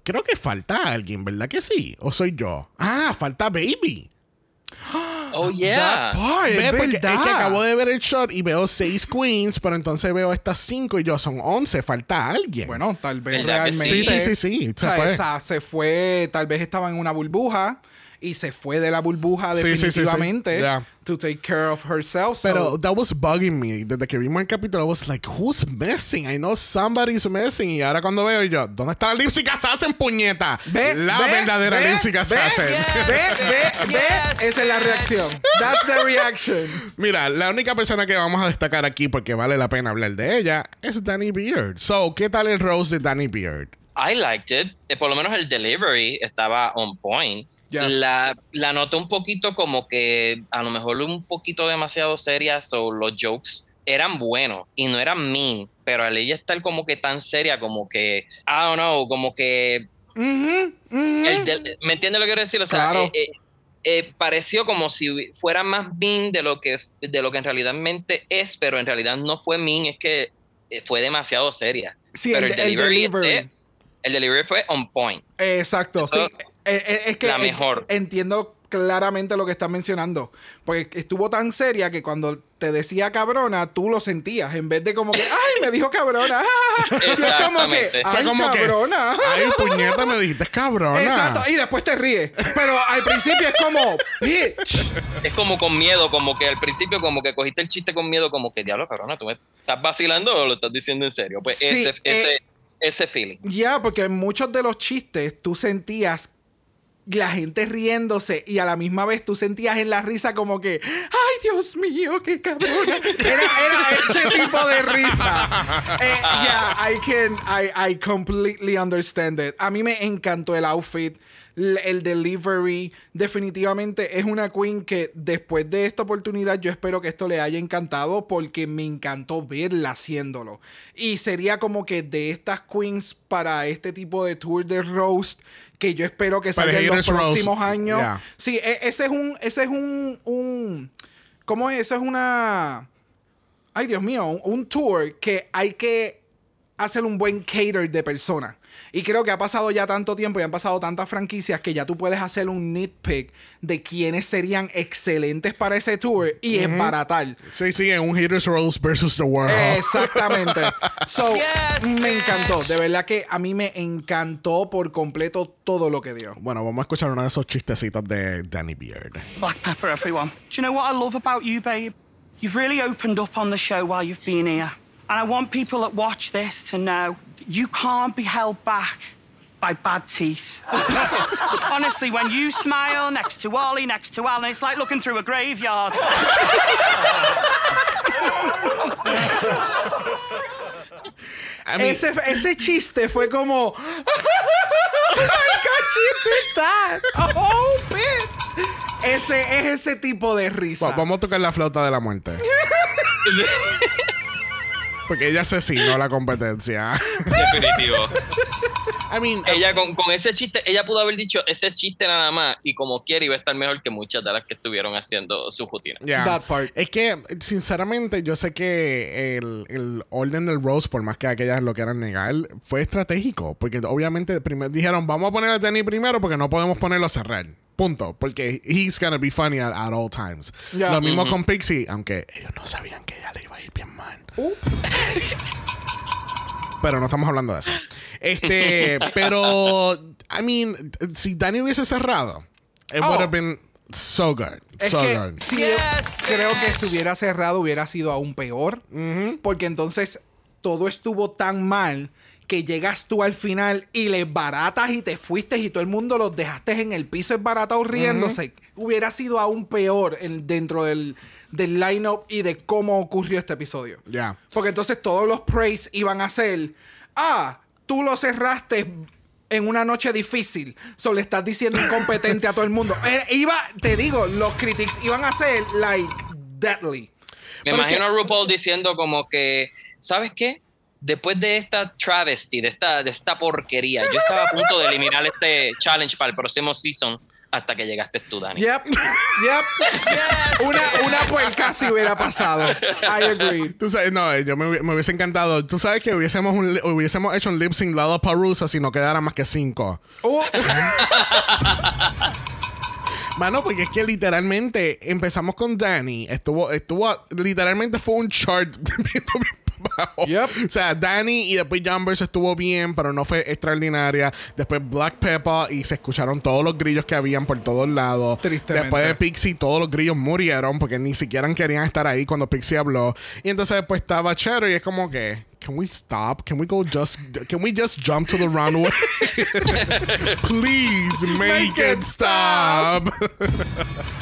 Creo que falta alguien, ¿verdad que sí? ¿O soy yo? Ah, falta Baby. Oh, yeah. Ve, es porque es verdad. que acabo de ver el shot y veo seis queens, pero entonces veo estas cinco y yo son once, falta alguien. Bueno, tal vez realmente. Sí, sí, sí, sí, o se sea, fue. esa se fue, tal vez estaba en una burbuja y se fue de la burbuja Sí, sí, sí, sí. definitivamente Ya. to take care of herself. so- Pero that was bugging me. Desde que vimos el capítulo, I was like, who's missing? I know somebody's missing. Y ahora cuando veo yo, ¿dónde está la lipstick assassin, puñeta? Ve, la ve, verdadera ve, lipstick ve, assassin. Ve, ve, ve, Yes, esa es la reacción. That's the reaction. Mira, la única persona que vamos a destacar aquí, porque vale la pena hablar de ella, es Danny Beard. So, ¿qué tal el rose de Danny Beard? I liked it. Eh, por lo menos el delivery estaba on point. Yes. La, la noté un poquito como que a lo mejor un poquito demasiado seria, o los jokes eran buenos y no eran mean, pero al ella estar como que tan seria, como que, I don't know, como que el del- ¿Me entiendes lo que quiero decir? O sea, Claro. eh, eh, eh, pareció como si fuera más mean de lo que de lo que en realidad es, pero en realidad no fue mean, es que fue demasiado seria. Sí, pero el, el delivery, delivery. este, el delivery fue on point. Exacto, Eso- sí. Eh, eh, es que la mejor. entiendo claramente lo que estás mencionando. Porque estuvo tan seria que cuando te decía cabrona, tú lo sentías. En vez de como que, ¡ay, me dijo cabrona! Y es como que, Exactamente. ¡ay, como cabrona! que, ay, puñeta, me dijiste cabrona. Exacto, y después te ríes. Pero al principio es como, bitch. Es como con miedo, como que al principio como que cogiste el chiste con miedo, como que diablo, cabrona, ¿tú me estás vacilando o lo estás diciendo en serio? Pues Sí, ese, eh, ese, ese feeling. Ya, porque en muchos de los chistes tú sentías la gente riéndose y a la misma vez tú sentías en la risa como que, ¡ay, Dios mío, qué cabrona! Era, ese tipo de risa. Eh, yeah, I can, I, I completely understand it. A mí me encantó el outfit, el delivery. Definitivamente es una queen que después de esta oportunidad yo espero que esto le haya encantado porque me encantó verla haciéndolo. Y sería como que de estas queens para este tipo de tour de roast que yo espero que salga en los próximos años. Yeah. Sí, e- ese es un, ese es un, un, ¿cómo es? Eso es una, ay Dios mío, un, un tour que hay que hacer un buen cater de personas. Y creo que ha pasado ya tanto tiempo y han pasado tantas franquicias que ya tú puedes hacer un nitpick de quiénes serían excelentes para ese tour y embaratar. Sí, sí, en un Haters Rose versus the World. Exactamente. So, Yes, me encantó. De verdad que a mí me encantó por completo todo lo que dio. Bueno, vamos a escuchar uno de esos chistecitos de Danny Beard. Black pepper, everyone. Do you know what I love about you, babe? You've really opened up on the show while you've been here. And I want people that watch this to know you can't be held back by bad teeth. Honestly, when you smile next to Ollie, next to Alan, it's like looking through a graveyard. I mean, Ese, ese chiste fue como. oh. Oh. Ese es ese tipo de risa. va- vamos a tocar la flauta de la muerte. Porque ella asesinó la competencia. Definitivo. I mean, Ella con, con ese chiste, ella pudo haber dicho ese chiste nada más y como quiere iba a estar mejor que muchas de las que estuvieron haciendo su rutina. Yeah. That part. Es que, sinceramente, yo sé que el, el orden del Rose, por más que aquellas lo quieran negar, fue estratégico. Porque obviamente primero dijeron, vamos a poner a Danny primero porque no podemos ponerlo a cerrar. Punto. Porque he's gonna be funny at, at all times. Yeah. Lo mismo con Pixie, aunque ellos no sabían que ella le iba a ir bien mal. Pero no estamos hablando de eso. Este, pero, I mean, si Danny hubiese cerrado, it Oh. would have been so good. Es so que good. si Yes, creo que si hubiera cerrado hubiera sido aún peor. Porque entonces todo estuvo tan mal que llegas tú al final y les baratas y te fuiste y todo el mundo los dejaste en el piso esbaratados riéndose. Hubiera sido aún peor en- dentro del, del line-up y de cómo ocurrió este episodio. Ya. Porque entonces todos los praise iban a ser, ah, tú lo cerraste en una noche difícil. Solo le estás diciendo incompetente a todo el mundo. Eh, iba, te digo, los critics iban a ser like deadly. Me Pero imagino que- a RuPaul diciendo como que, ¿sabes qué? Después de esta travesty, de esta, de esta porquería, yo estaba a punto de eliminar este challenge para el próximo season hasta que llegaste tú, Dani. Yep, yep. Una, una puerca si hubiera pasado. I agree. Tú sabes, no, yo me, me hubiese encantado. Tú sabes que hubiésemos, un hubiésemos hecho un lip sync lado Parusa si no quedara más que cinco. Oh, Mano, porque es que literalmente empezamos con Danny. Estuvo, estuvo, literalmente fue un chart bajo. Yep. O sea, Danny y después Jumbers estuvo bien, pero no fue extraordinaria. Después Black Pepper y se escucharon todos los grillos que habían por todos lados. Tristemente. Después de Pixie, todos los grillos murieron porque ni siquiera querían estar ahí cuando Pixie habló. Y entonces después estaba Cheddar y es como que. Can we stop? Can we go just can we just jump to the runway? Please make, it stop.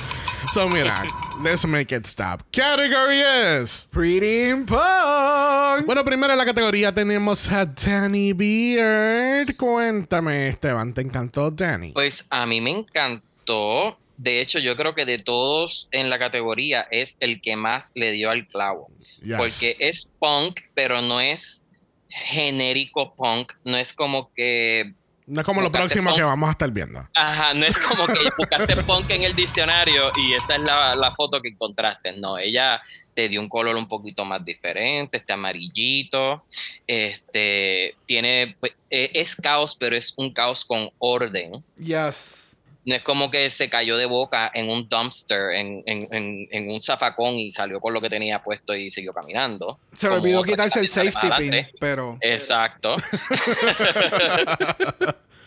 so mira, let's make it stop. Category is pretty punk. bueno, primero en la categoría tenemos a Danny Beard. Cuéntame, Esteban, ¿te encantó Danny? Pues a mí me encantó. De hecho, yo creo que de todos en la categoría es el que más le dio al clavo. Yes. Porque es punk, pero no es genérico punk. No es como que No es como lo próximo punk. que vamos a estar viendo. Ajá, no es como que buscaste punk en el diccionario y esa es la, la foto que encontraste. No, ella te dio un color un poquito más diferente, este amarillito, este, tiene, pues, eh, es caos, pero es un caos con orden. Yes. No es como que se cayó de boca en un dumpster, en, en- en- en un zafacón y salió con lo que tenía puesto y siguió caminando. Se olvidó quitarse el safety pin, pero Exacto.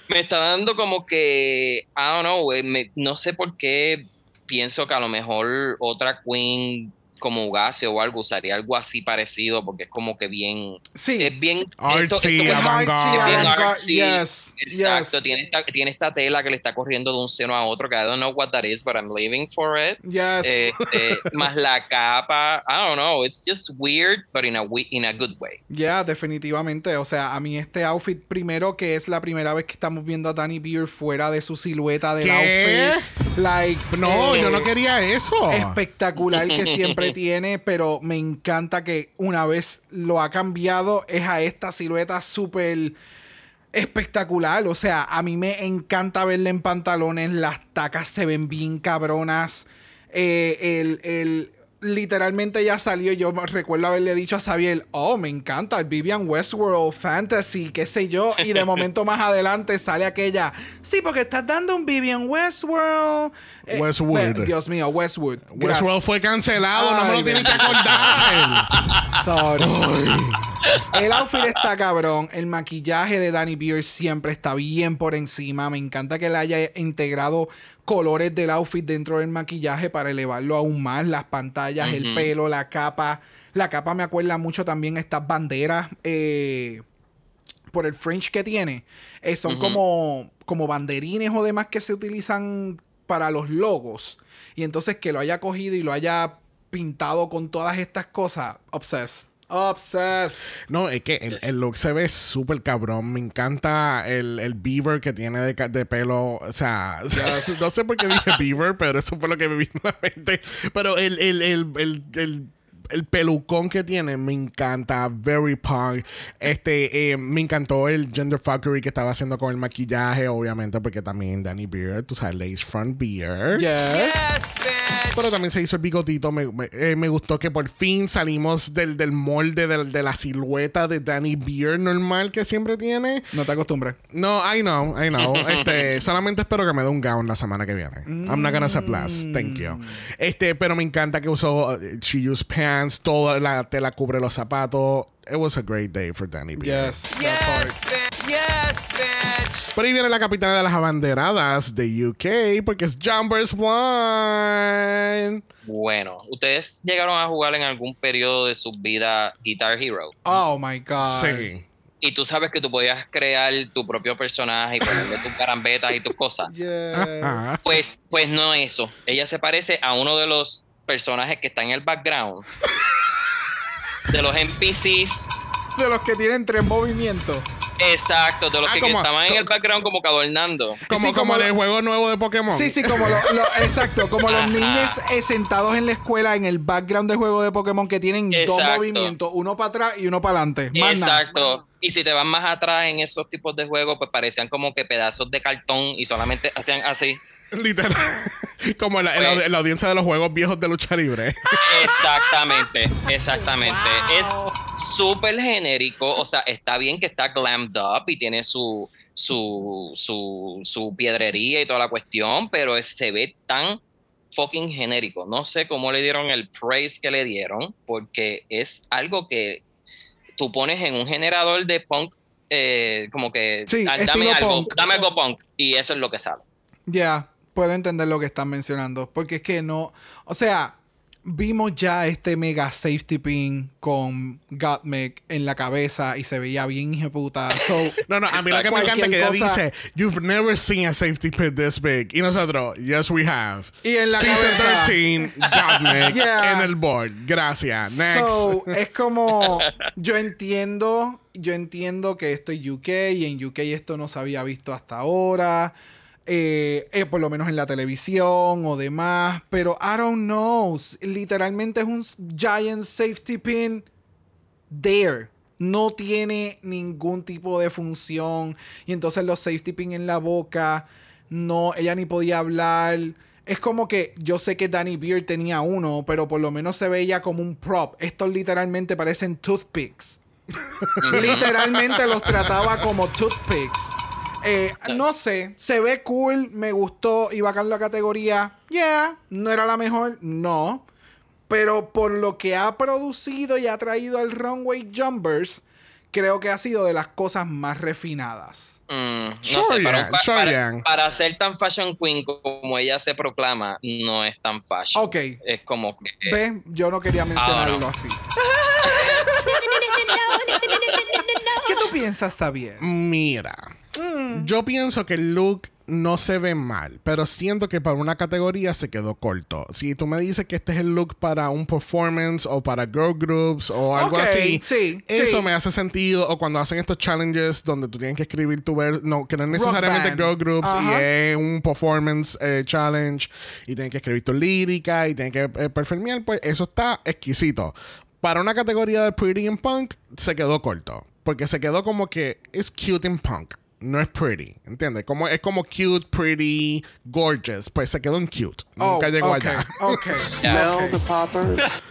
me está dando como que, I don't know, güey, me- no sé por qué pienso que a lo mejor otra queen como Ugase o algo usaría algo así parecido porque es como que bien, sí. es bien Artsy, esto- artsy. yes, Exacto, yes. tiene, esta, tiene esta tela que le está corriendo de un seno a otro que I don't know what that is, but I'm living for it. Yes. Este, más la capa, I don't know, it's just weird, but in a, in a good way. Ya, definitivamente. O sea, a mí este outfit, primero que es la primera vez que estamos viendo a Danny Beard fuera de su silueta del ¿Qué? outfit. Like, No, eh, yo no quería eso. espectacular que siempre tiene, pero me encanta que una vez lo ha cambiado es a esta silueta súper espectacular. O sea, a mí me encanta verle en pantalones, las tacas se ven bien cabronas. Eh, el, el- literalmente ya salió, yo me recuerdo haberle dicho a Xavier, oh, me encanta el Vivian Westworld Fantasy, qué sé yo, y de momento más adelante sale aquella, sí, porque estás dando un Vivian Westworld. Eh, Westwood. eh, Dios mío, Westwood. Gracias. Westworld fue cancelado, no me lo tienen que acordar. Sorry. El outfit está cabrón. El maquillaje de Danny Beard siempre está bien por encima. Me encanta que le haya integrado colores del outfit dentro del maquillaje para elevarlo aún más. Las pantallas, el pelo, la capa. La capa me acuerda mucho también a estas banderas. eh, por el fringe que tiene. eh, son como, como banderines o demás que se utilizan para los logos. Y entonces que lo haya cogido y lo haya pintado con todas estas cosas. Obsessed. Obsessed. No, es que el, el look se ve súper cabrón. Me encanta el, el beaver que tiene de, de pelo. O sea, no sé por qué dije beaver, pero eso fue lo que me vino a la mente. Pero el, el, el, el, el- el pelucón que tiene me encanta. Very punk. Este, eh, me encantó el gender fuckery que estaba haciendo con el maquillaje, obviamente, porque también Danny Beard, tú sabes, lace front beard. Yes. Yes. Pero también se hizo el bigotito. Me, me- eh, me gustó que por fin salimos del, del molde del- de la silueta de Danny Beard normal que siempre tiene. No te acostumbres. No, I know, I know. Este, solamente espero que me dé un gown la semana que viene. I'm not gonna say less. Thank you. Este, pero me encanta que usó, uh, she used pants, toda la tela cubre los zapatos. It was a great day for Danny Beard. Yes. Yes, bitch. Yes, bitch. Por ahí viene la capitana de las abanderadas de UK porque es Jumpers One. Bueno, ¿ustedes llegaron a jugar en algún periodo de su vida Guitar Hero? Oh my God. Sí. Y tú sabes que tú podías crear tu propio personaje y ponerle tus carambetas y tus cosas. Yes. Pues, pues no eso. Ella se parece a uno de los personajes que está en el background. De los NPCs. De los que tienen tres movimientos. Exacto, de los Ah, que, estaban en el background como que adornando. Como, Sí, como como en el lo- juego nuevo de Pokémon. Sí, sí, como lo, lo- exacto, como los niños eh, sentados en la escuela en el background de juego de Pokémon que tienen dos movimientos, uno para atrás y uno para adelante. Nada. Exacto. Y si te vas más atrás en esos tipos de juegos, pues parecían como que pedazos de cartón y solamente hacían así. Literal. Como en la, en la- Pues- en la audiencia de los juegos viejos de lucha libre. Exactamente, exactamente. Es súper genérico, o sea, está bien que está glammed up y tiene su, su, su, su piedrería y toda la cuestión, pero es- se ve tan fucking genérico. No sé cómo le dieron el praise que le dieron, porque es algo que tú pones en un generador de punk, eh, como que Sí, "Ah, dame algo, punk. dame algo punk, y eso es lo que sale. Ya, puedo entender lo que están mencionando. Porque es que no. O sea, vimos ya este mega safety pin con Gottmik en la cabeza y se veía bien hijeputa. So, No, no, a mí lo que me encanta es que ella dice, You've never seen a safety pit this big. Y nosotros, Yes, we have. Y en la Season cabeza. 13, Godmik, Yeah. en el board. Gracias. Next. So, es como, yo entiendo, yo entiendo que esto es UK y en UK esto no se había visto hasta ahora, eh, eh, por lo menos en la televisión o demás, pero I don't know, literalmente es un giant safety pin there. No tiene ningún tipo de función. Y entonces los safety pin en la boca. No, ella ni podía hablar. Es como que yo sé que Danny Beard tenía uno, pero por lo menos se veía como un prop. Estos literalmente parecen toothpicks. literalmente los trataba como toothpicks. Eh, no sé, se ve cool, me gustó y bacán la categoría. Yeah, no era la mejor, no. Pero por lo que ha producido y ha traído al Runway Jumpers, creo que ha sido de las cosas más refinadas. Mm, no sé, para, un ser tan fashion queen como ella se proclama, no es tan fashion. Ok. Es como que. ¿Ves? Yo no quería mencionarlo no. así. ¿Qué tú piensas, Xavier? Mira, yo pienso que el look no se ve mal, pero siento que para una categoría se quedó corto. Si tú me dices que este es el look para un performance o para girl groups o algo así, sí, eso sí. me hace sentido. O cuando hacen estos challenges donde tú tienes que escribir tu ver, no, que no es necesariamente girl groups y es un performance eh, challenge y tienes que escribir tu lírica y tienes que eh, performear, pues eso está exquisito. Para una categoría de pretty and punk se quedó corto, porque se quedó como que es cute and punk. No es pretty, ¿entiendes? Como, es como cute, pretty, gorgeous. Pues se quedó en cute. Nunca Oh, llegó ok, allá. Ok. Smell the poppers.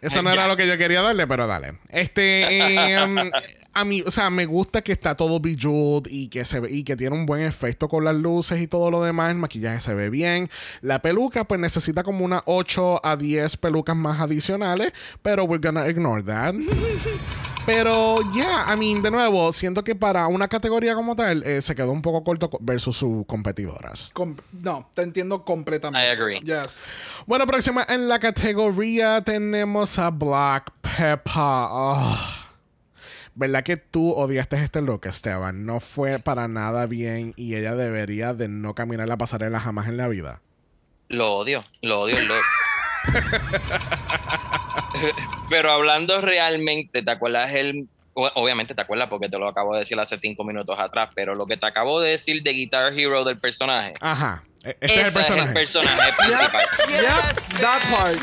Eso no era lo que yo quería darle, pero dale. Este, em, a mí, o sea, me gusta que está todo bejeweled y que se ve, y que tiene un buen efecto con las luces y todo lo demás. El maquillaje se ve bien. La peluca, pues necesita como unas 8 a 10 pelucas más adicionales, pero we're gonna ignore that. Pero ya, I mean, de nuevo, siento que para una categoría como tal, eh, se quedó un poco corto co- versus sus competidoras. Com- no, te entiendo completamente. I agree. Yes. Bueno, próxima en la categoría tenemos a Black Pepper. Ah. ¿verdad que tú odiaste este look, Esteban? No fue para nada bien y ella debería de no caminar la pasarela jamás en la vida. Lo odio, lo odio, lo Pero hablando realmente, ¿te acuerdas el... Obviamente te acuerdas porque te lo acabo de decir hace cinco minutos atrás, pero lo que te acabo de decir de Guitar Hero del personaje, Ajá. e- Este ese es el personaje. principal. Yep, that part.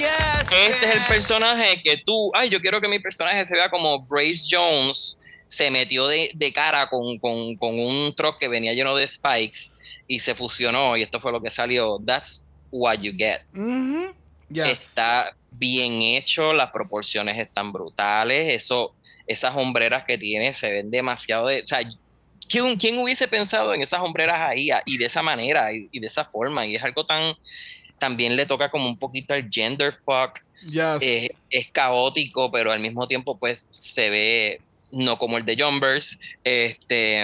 Este es el personaje que tú, ay, yo quiero que mi personaje se vea como Brace Jones se metió de, de cara con, con- con un truck que venía lleno de spikes y se fusionó y esto fue lo que salió. That's what you get. Mhm. Yes. Está bien hecho, las proporciones están brutales, eso, esas hombreras que tiene se ven demasiado de... O sea, ¿quién, quién hubiese pensado en esas hombreras ahí ah, y de esa manera y, y de esa forma? Y es algo tan... También le toca como un poquito el gender fuck Yes. es, es caótico, pero al mismo tiempo, pues se ve no como el de Jumbers. Este,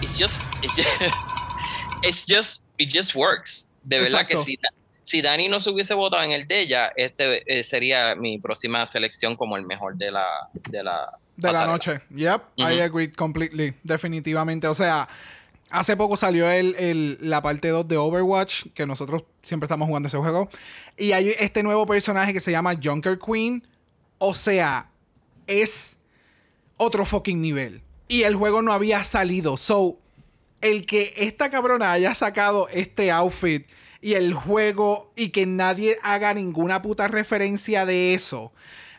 it's just, it's just, it's just- it just works. De verdad que si, si Dani no se hubiese votado en el de ella, este eh, sería mi próxima selección como el mejor de la, de la, de la noche. Yep, I agree completely. Definitivamente. O sea, hace poco salió el, el- la parte 2 de Overwatch, que nosotros siempre estamos jugando ese juego. Y hay este nuevo personaje que se llama Junker Queen. O sea, es otro fucking nivel. Y el juego no había salido. So, el que esta cabrona haya sacado este outfit y el juego y que nadie haga ninguna puta referencia de eso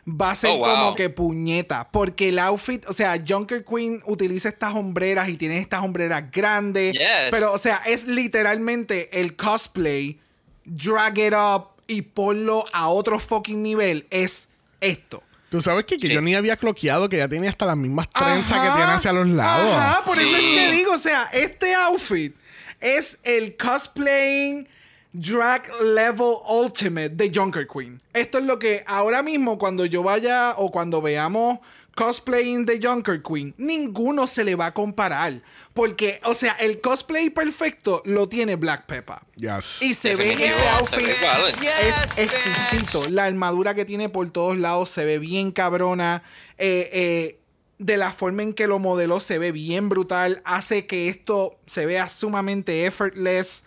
va a ser Oh, wow. como que puñeta. Porque el outfit, o sea, Junker Queen utiliza estas hombreras y tiene estas hombreras grandes. Yes. Pero, o sea, es literalmente el cosplay, drag it up y ponlo a otro fucking nivel. Es esto. Tú sabes que, que Sí. yo ni había cloqueado que ya tiene hasta las mismas trenzas Ajá, que tiene hacia los lados. Ajá, por eso es que digo, o sea, este outfit es el cosplaying drag level ultimate de Junker Queen. Esto es lo que ahora mismo cuando yo vaya o cuando veamos cosplaying de Junker Queen, ninguno se le va a comparar. Porque, o sea, el cosplay perfecto lo tiene Black Pepper. Yes. Y se ve en este outfit igual. es exquisito. La armadura que tiene por todos lados se ve bien cabrona. Eh, eh, de la forma en que lo modeló se ve bien brutal. Hace que esto se vea sumamente effortless.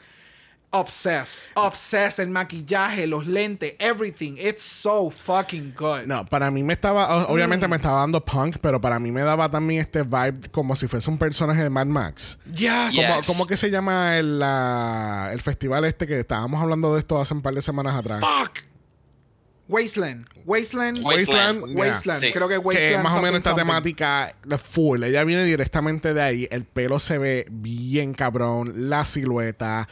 Obsessed. Obsessed. El maquillaje, los lentes, everything. It's so fucking good. No, para mí me estaba, o- Mm. obviamente me estaba dando punk, pero para mí me daba también este vibe como si fuese un personaje de Mad Max. Yes. ¿Cómo, Yes. cómo que se llama el, el festival este que estábamos hablando de esto hace un par de semanas atrás? Fuck. Wasteland. Wasteland. Wasteland. Wasteland. Wasteland. Sí. Creo que que Wasteland. más o menos esta something. temática de full. Ella viene directamente de ahí. El pelo se ve bien cabrón. La silueta.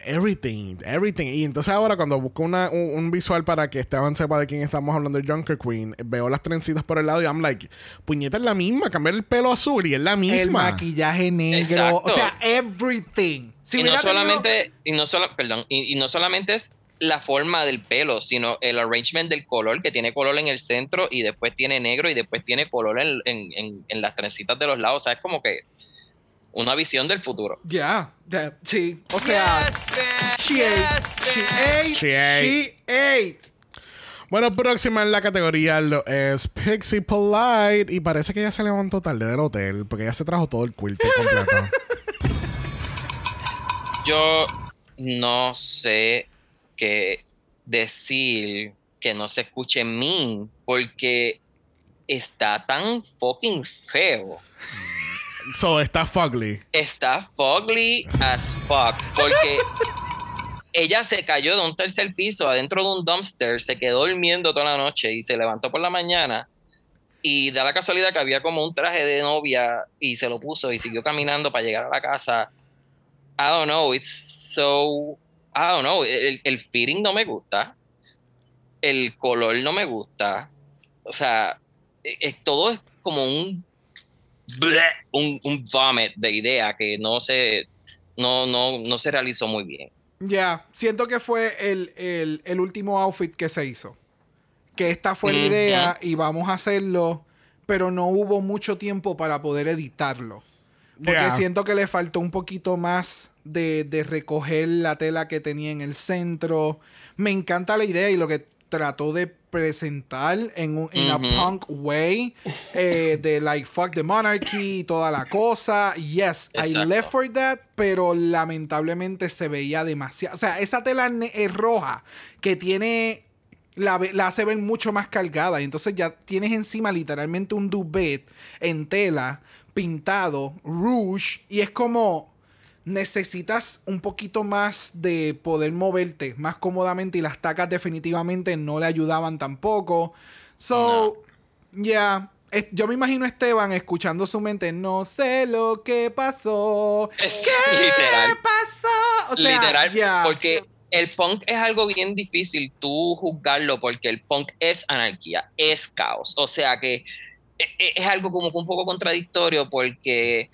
Everything, everything. Y entonces ahora cuando busco una, un, un visual para que Esteban sepa de quién estamos hablando, de Junker Queen, veo las trencitas por el lado y I'm like, puñeta es la misma, cambiar el pelo azul y es la El misma. maquillaje negro. Exacto. O sea, everything. Si y no tenido- solamente, y no solo, perdón, y, y no solamente es la forma del pelo, sino el arrangement del color, que tiene color en el centro y después tiene negro y después tiene color en, en- en- en las trencitas de los lados. O sea, es como que una visión del futuro. Ya, sí. O sea, Yes, she Yes, ate, she ate, She ate. she ate. Bueno, próxima en la categoría lo es Pixie Polite. Y parece que ella se levantó tarde del hotel porque ella se trajo todo el quilt completo. Yo no sé qué decir que no se escuche mean, porque está tan fucking feo. so, está fugly. está fugly as fuck porque ella se cayó de un tercer piso adentro de un dumpster, se quedó durmiendo toda la noche y se levantó por la mañana y da la casualidad que había como un traje de novia y se lo puso y siguió caminando para llegar a la casa. I don't know, it's so I don't know, el, el fitting no me gusta. El color no me gusta. O sea, es- es- todo es como un un, un vomit de idea que no se, no, no, no se realizó muy bien. Ya, siento que fue el, el- el último outfit que se hizo. Que esta fue la Ujú. idea y vamos a hacerlo, pero no hubo mucho tiempo para poder editarlo. Porque Yeah. siento que le faltó un poquito más de, de recoger la tela que tenía en el centro. Me encanta la idea y lo que trató de presentar en, un, en a punk way eh, de like fuck the monarchy y toda la cosa. Yes, I left for that, pero lamentablemente se veía demasiado. O sea, esa tela es roja que tiene. La, la hace ver mucho más cargada. Y entonces ya tienes encima literalmente un duvet en tela, pintado, rouge. Y es como. Necesitas un poquito más de poder moverte más cómodamente. Y las tacas definitivamente no le ayudaban tampoco. So, ya. Es- Yo me imagino a Esteban escuchando su mente. No sé lo que pasó. Es ¿Qué literal. pasó? O sea, Literal, ya. porque el punk es algo bien difícil tú juzgarlo porque el punk es anarquía, es caos. O sea que e- e- es algo como que un poco contradictorio porque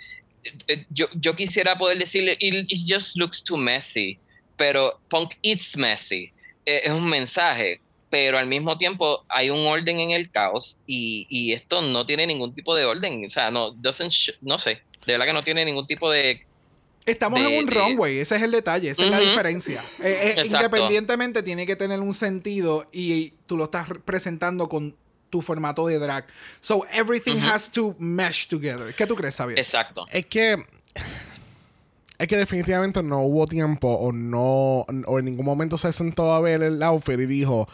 yo, yo quisiera poder decirle, it, it just looks too messy, pero punk it's messy. Eh, Es un mensaje, pero al mismo tiempo hay un orden en el caos y, y esto no tiene ningún tipo de orden. O sea, no, doesn't sh- no sé, de verdad que no tiene ningún tipo de Estamos de- en un de- runway, ese es el detalle, esa es la diferencia. Eh, eh, independientemente tiene que tener un sentido y tú lo estás re- presentando con tu formato de drag. So everything Ujú. has to mesh together. ¿Qué tú crees, Xavier? Exacto. Es que. Es que definitivamente no hubo tiempo o no. O en ningún momento se sentó a ver el outfit y dijo.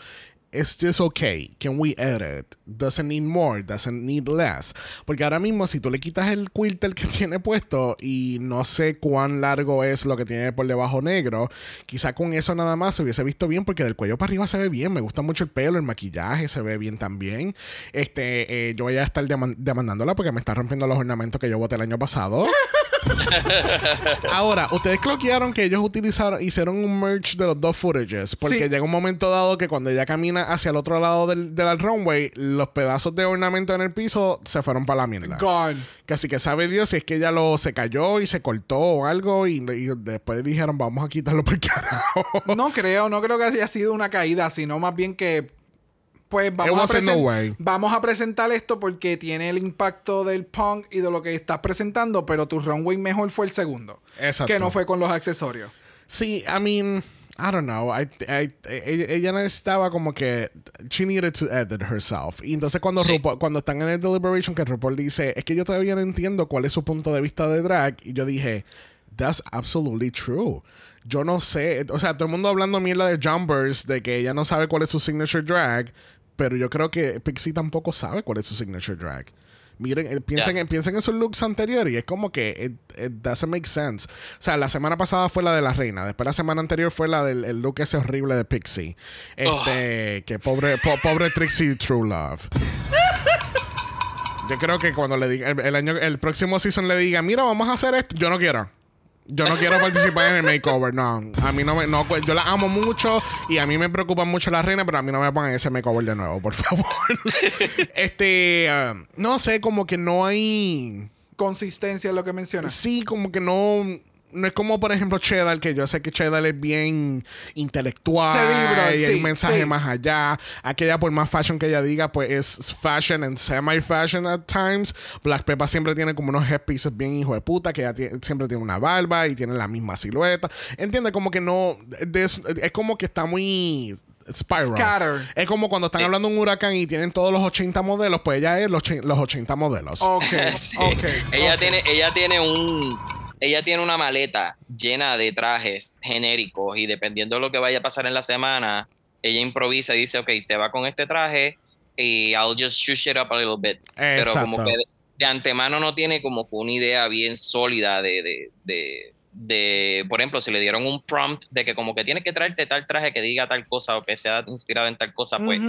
It's just okay. Can we edit? Doesn't need more. Doesn't need less. Porque ahora mismo, si tú le quitas el quilter que tiene puesto y no sé cuán largo es lo que tiene por debajo negro, quizá con eso nada más se hubiese visto bien. Porque del cuello para arriba se ve bien. Me gusta mucho el pelo, el maquillaje se ve bien también. Este, eh, yo voy a estar deman- demandándola porque me está rompiendo los ornamentos que yo boté el año pasado. Ahora, ustedes cloquearon que ellos utilizaron, hicieron un merge de los dos footages. Porque Sí. llega un momento dado que cuando ella camina hacia el otro lado del, del runway, los pedazos de ornamento en el piso se fueron para la mierda. Gone. Casi que sabe Dios si es que ella lo se cayó y se cortó o algo. Y, y después dijeron, vamos a quitarlo por carajo. No creo, no creo que haya sido una caída, sino más bien que pues vamos a, wasn't no presen- way. vamos a presentar esto porque tiene el impacto del punk y de lo que estás presentando, pero tu runway mejor fue el segundo. Exacto. Que no fue con los accesorios. Sí, I mean, I don't know. I, I- ella, ella necesitaba como que she needed to edit herself. Y entonces cuando Sí. RuPaul- cuando están en el deliberation que RuPaul dice, es que yo todavía no entiendo cuál es su punto de vista de drag y yo dije, that's absolutely true. Yo no sé, o sea, todo el mundo hablando mierda de jumpers, de que ella no sabe cuál es su signature drag, pero yo creo que Pixie tampoco sabe cuál es su signature drag. Miren, eh, piensen, en, piensen en sus looks anteriores y es como que it, it doesn't make sense. O sea, la semana pasada fue la de la reina, después la semana anterior fue la del el look ese horrible de Pixie. Este, que pobre, po- pobre Trixie True Love. Yo creo que cuando le diga, el, el año, el próximo season le diga, mira, vamos a hacer esto, yo no quiero. Yo no quiero participar en el makeover, no. A mí no me, no, yo la amo mucho y a mí me preocupa mucho la reina, pero a mí no me pongan ese makeover de nuevo, por favor. este, ah, no sé, como que no hay, Consistencia es lo que mencionas. sí, como que no, no es como por ejemplo Cheddar, que yo sé que Cheddar es bien intelectual Cerebral, y hay sí, un mensaje sí. más allá. Aquella por más fashion que ella diga, pues es fashion and semi-fashion at times. Black Peppa siempre tiene como unos headpieces bien hijo de puta, que ella siempre tiene una barba y tiene la misma silueta. Entiende como que no, es, es como que está muy spiral. Scatter. Es como cuando están hablando de un huracán y tienen todos los 80 modelos, pues ella es los, los 80 modelos. Ok, Sí. ella tiene, ella tiene un, ella tiene una maleta llena de trajes genéricos y dependiendo de lo que vaya a pasar en la semana, ella improvisa y dice, ok, se va con este traje y I'll just shush it up a little bit. Pero como Exacto. que de, de antemano no tiene como que una idea bien sólida de, de, de, de, por ejemplo, si le dieron un prompt de que como que tienes que traerte tal traje que diga tal cosa o que sea inspirado en tal cosa, pues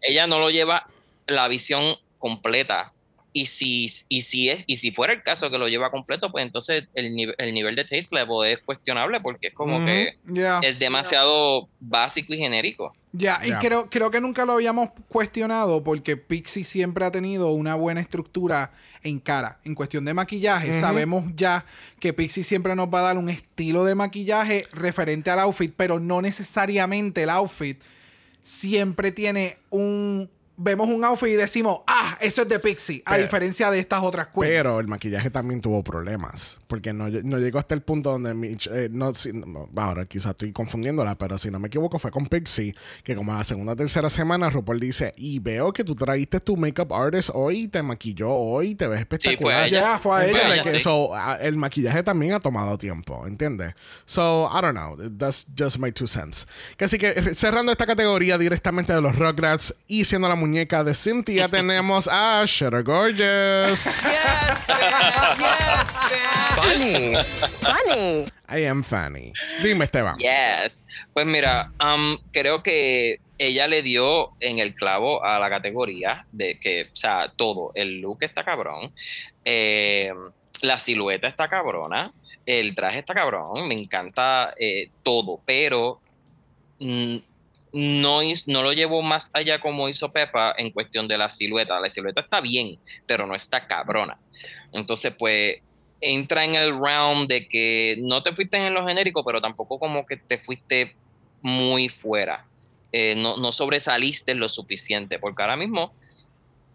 ella no lo lleva la visión completa. Y si, y si es, y si fuera el caso que lo lleva completo, pues entonces el, nive- el nivel de taste level es cuestionable porque es como que es demasiado básico y genérico. Ya, y creo, creo que nunca lo habíamos cuestionado porque Pixie siempre ha tenido una buena estructura en cara. En cuestión de maquillaje, sabemos ya que Pixie siempre nos va a dar un estilo de maquillaje referente al outfit, pero no necesariamente el outfit siempre tiene un vemos un outfit y decimos, ah, eso es de Pixie, a Pero- diferencia de estas otras queens. Pero el maquillaje también tuvo problemas. Porque no, no llegó hasta el punto donde Mitch. eh, no, si- no, ahora quizás estoy confundiéndola, pero si no me equivoco, fue con Pixie. Que como a la segunda o tercera semana, RuPaul dice: Y veo que tú trajiste tu makeup artist hoy, te maquilló hoy, te ves espectacular. fue a ella. Ya, fue a ella. Fue a ella, sí. so, el maquillaje también ha tomado tiempo, ¿entiendes? So, I don't know. That's just my two cents. Así que eh, cerrando esta categoría directamente de los Rugrats y siendo la muñeca de Cynthia, tenemos a Shutter Gorgeous. Yes, bitch. Yes, bitch. Funny. Funny. I am Fanny. Dime, Esteban. Yes. Pues mira, um, creo que ella le dio en el clavo a la categoría de que, o sea, todo, el look está cabrón, eh, la silueta está cabrona, el traje está cabrón, me encanta eh, todo, pero mm, no, no lo llevo más allá como hizo Pepa en cuestión de la silueta. La silueta está bien, pero no está cabrona. Entonces, pues entra en el round de que no te fuiste en lo genérico, pero tampoco como que te fuiste muy fuera. Eh, no, no sobresaliste lo suficiente, porque ahora mismo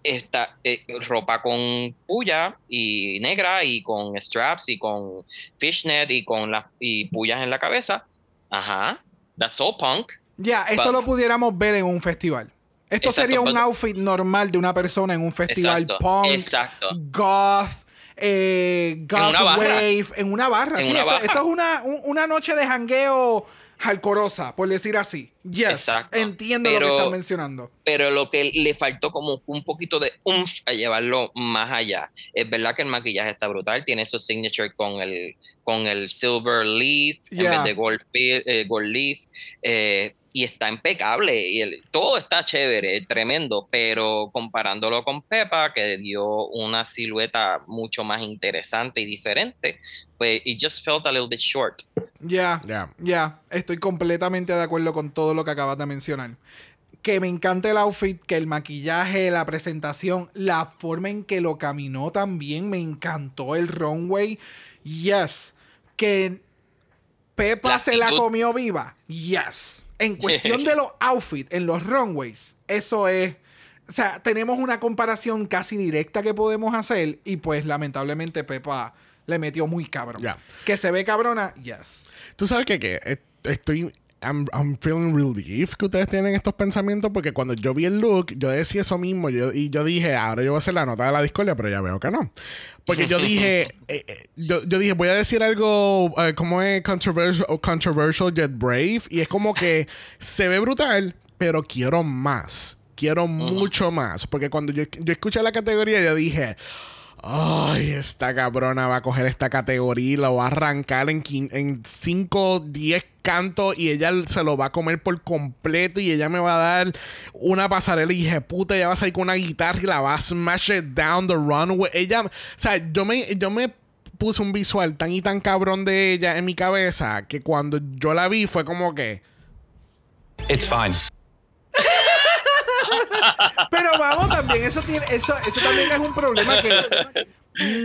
está eh, ropa con puya y negra y con straps y con fishnet y con las y pullas en la cabeza. Ajá, that's all punk. Ya, esto Pa- lo pudiéramos ver en un festival. Esto Exacto, sería un outfit normal de una persona en un festival Exacto, punk, exacto. goth, eh, goth barra. wave, en una barra. En Sí, una esto, barra. esto es una, un- una noche de jangueo jalcorosa, por decir así. Yes, Exacto. entiendo lo que están mencionando. pero lo que le faltó como un poquito de umf a llevarlo más allá. Es verdad que el maquillaje está brutal, tiene su signature con el, con el silver leaf en Yeah. vez de gold, eh, gold leaf, eh, y está impecable, y el- todo está chévere, tremendo, pero comparándolo con Pepa, que dio una silueta mucho más interesante y diferente, pues it just felt a little bit short. Ya, Ya. ya, estoy completamente de acuerdo con todo lo que acabas de mencionar. Que me encanta el outfit, que el maquillaje, la presentación, la forma en que lo caminó también, me encantó el runway. Yes. Que Pepa La se la comió viva. Yes. En cuestión de los outfits, en los runways, eso es. O sea, tenemos una comparación casi directa que podemos hacer. Y pues, lamentablemente, Pepa le metió muy cabrón. Que se ve cabrona, yes. ¿Tú sabes qué? Que eh, estoy. I'm, I'm feeling relief que ustedes tienen estos pensamientos porque cuando yo vi el look, yo decía eso mismo yo, y yo dije, ahora yo voy a hacer la nota de la discordia, pero ya veo que no. Porque yo dije, eh, eh, yo, yo dije, voy a decir algo eh, como es controversial, controversial yet brave y es como que se ve brutal, pero quiero más.Quiero mucho más. Porque cuando yo, yo escuché la categoría, yo dije, Ay, esta cabrona va a coger esta categoría y la va a arrancar en 5, 10 cantos y ella se lo va a comer por completo y ella me va a dar una pasarela y dije, puta, ella va a salir con una guitarra y la va a smash it down the runway. Ella, o sea, yo me, yo me puse un visual tan y tan cabrón de ella en mi cabeza que cuando yo la vi fue como que... It's fine. Pero vamos, también eso tiene, eso, eso también es un problema que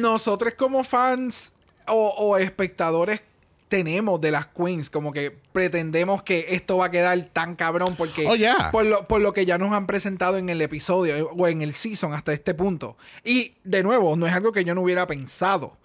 nosotros como fans o, o espectadores tenemos de las queens, como que pretendemos que esto va a quedar tan cabrón porque Oh, yeah. por, lo, por lo que ya nos han presentado en el episodio eh, o en el season hasta este punto. Y de nuevo, no es algo que yo no hubiera pensado.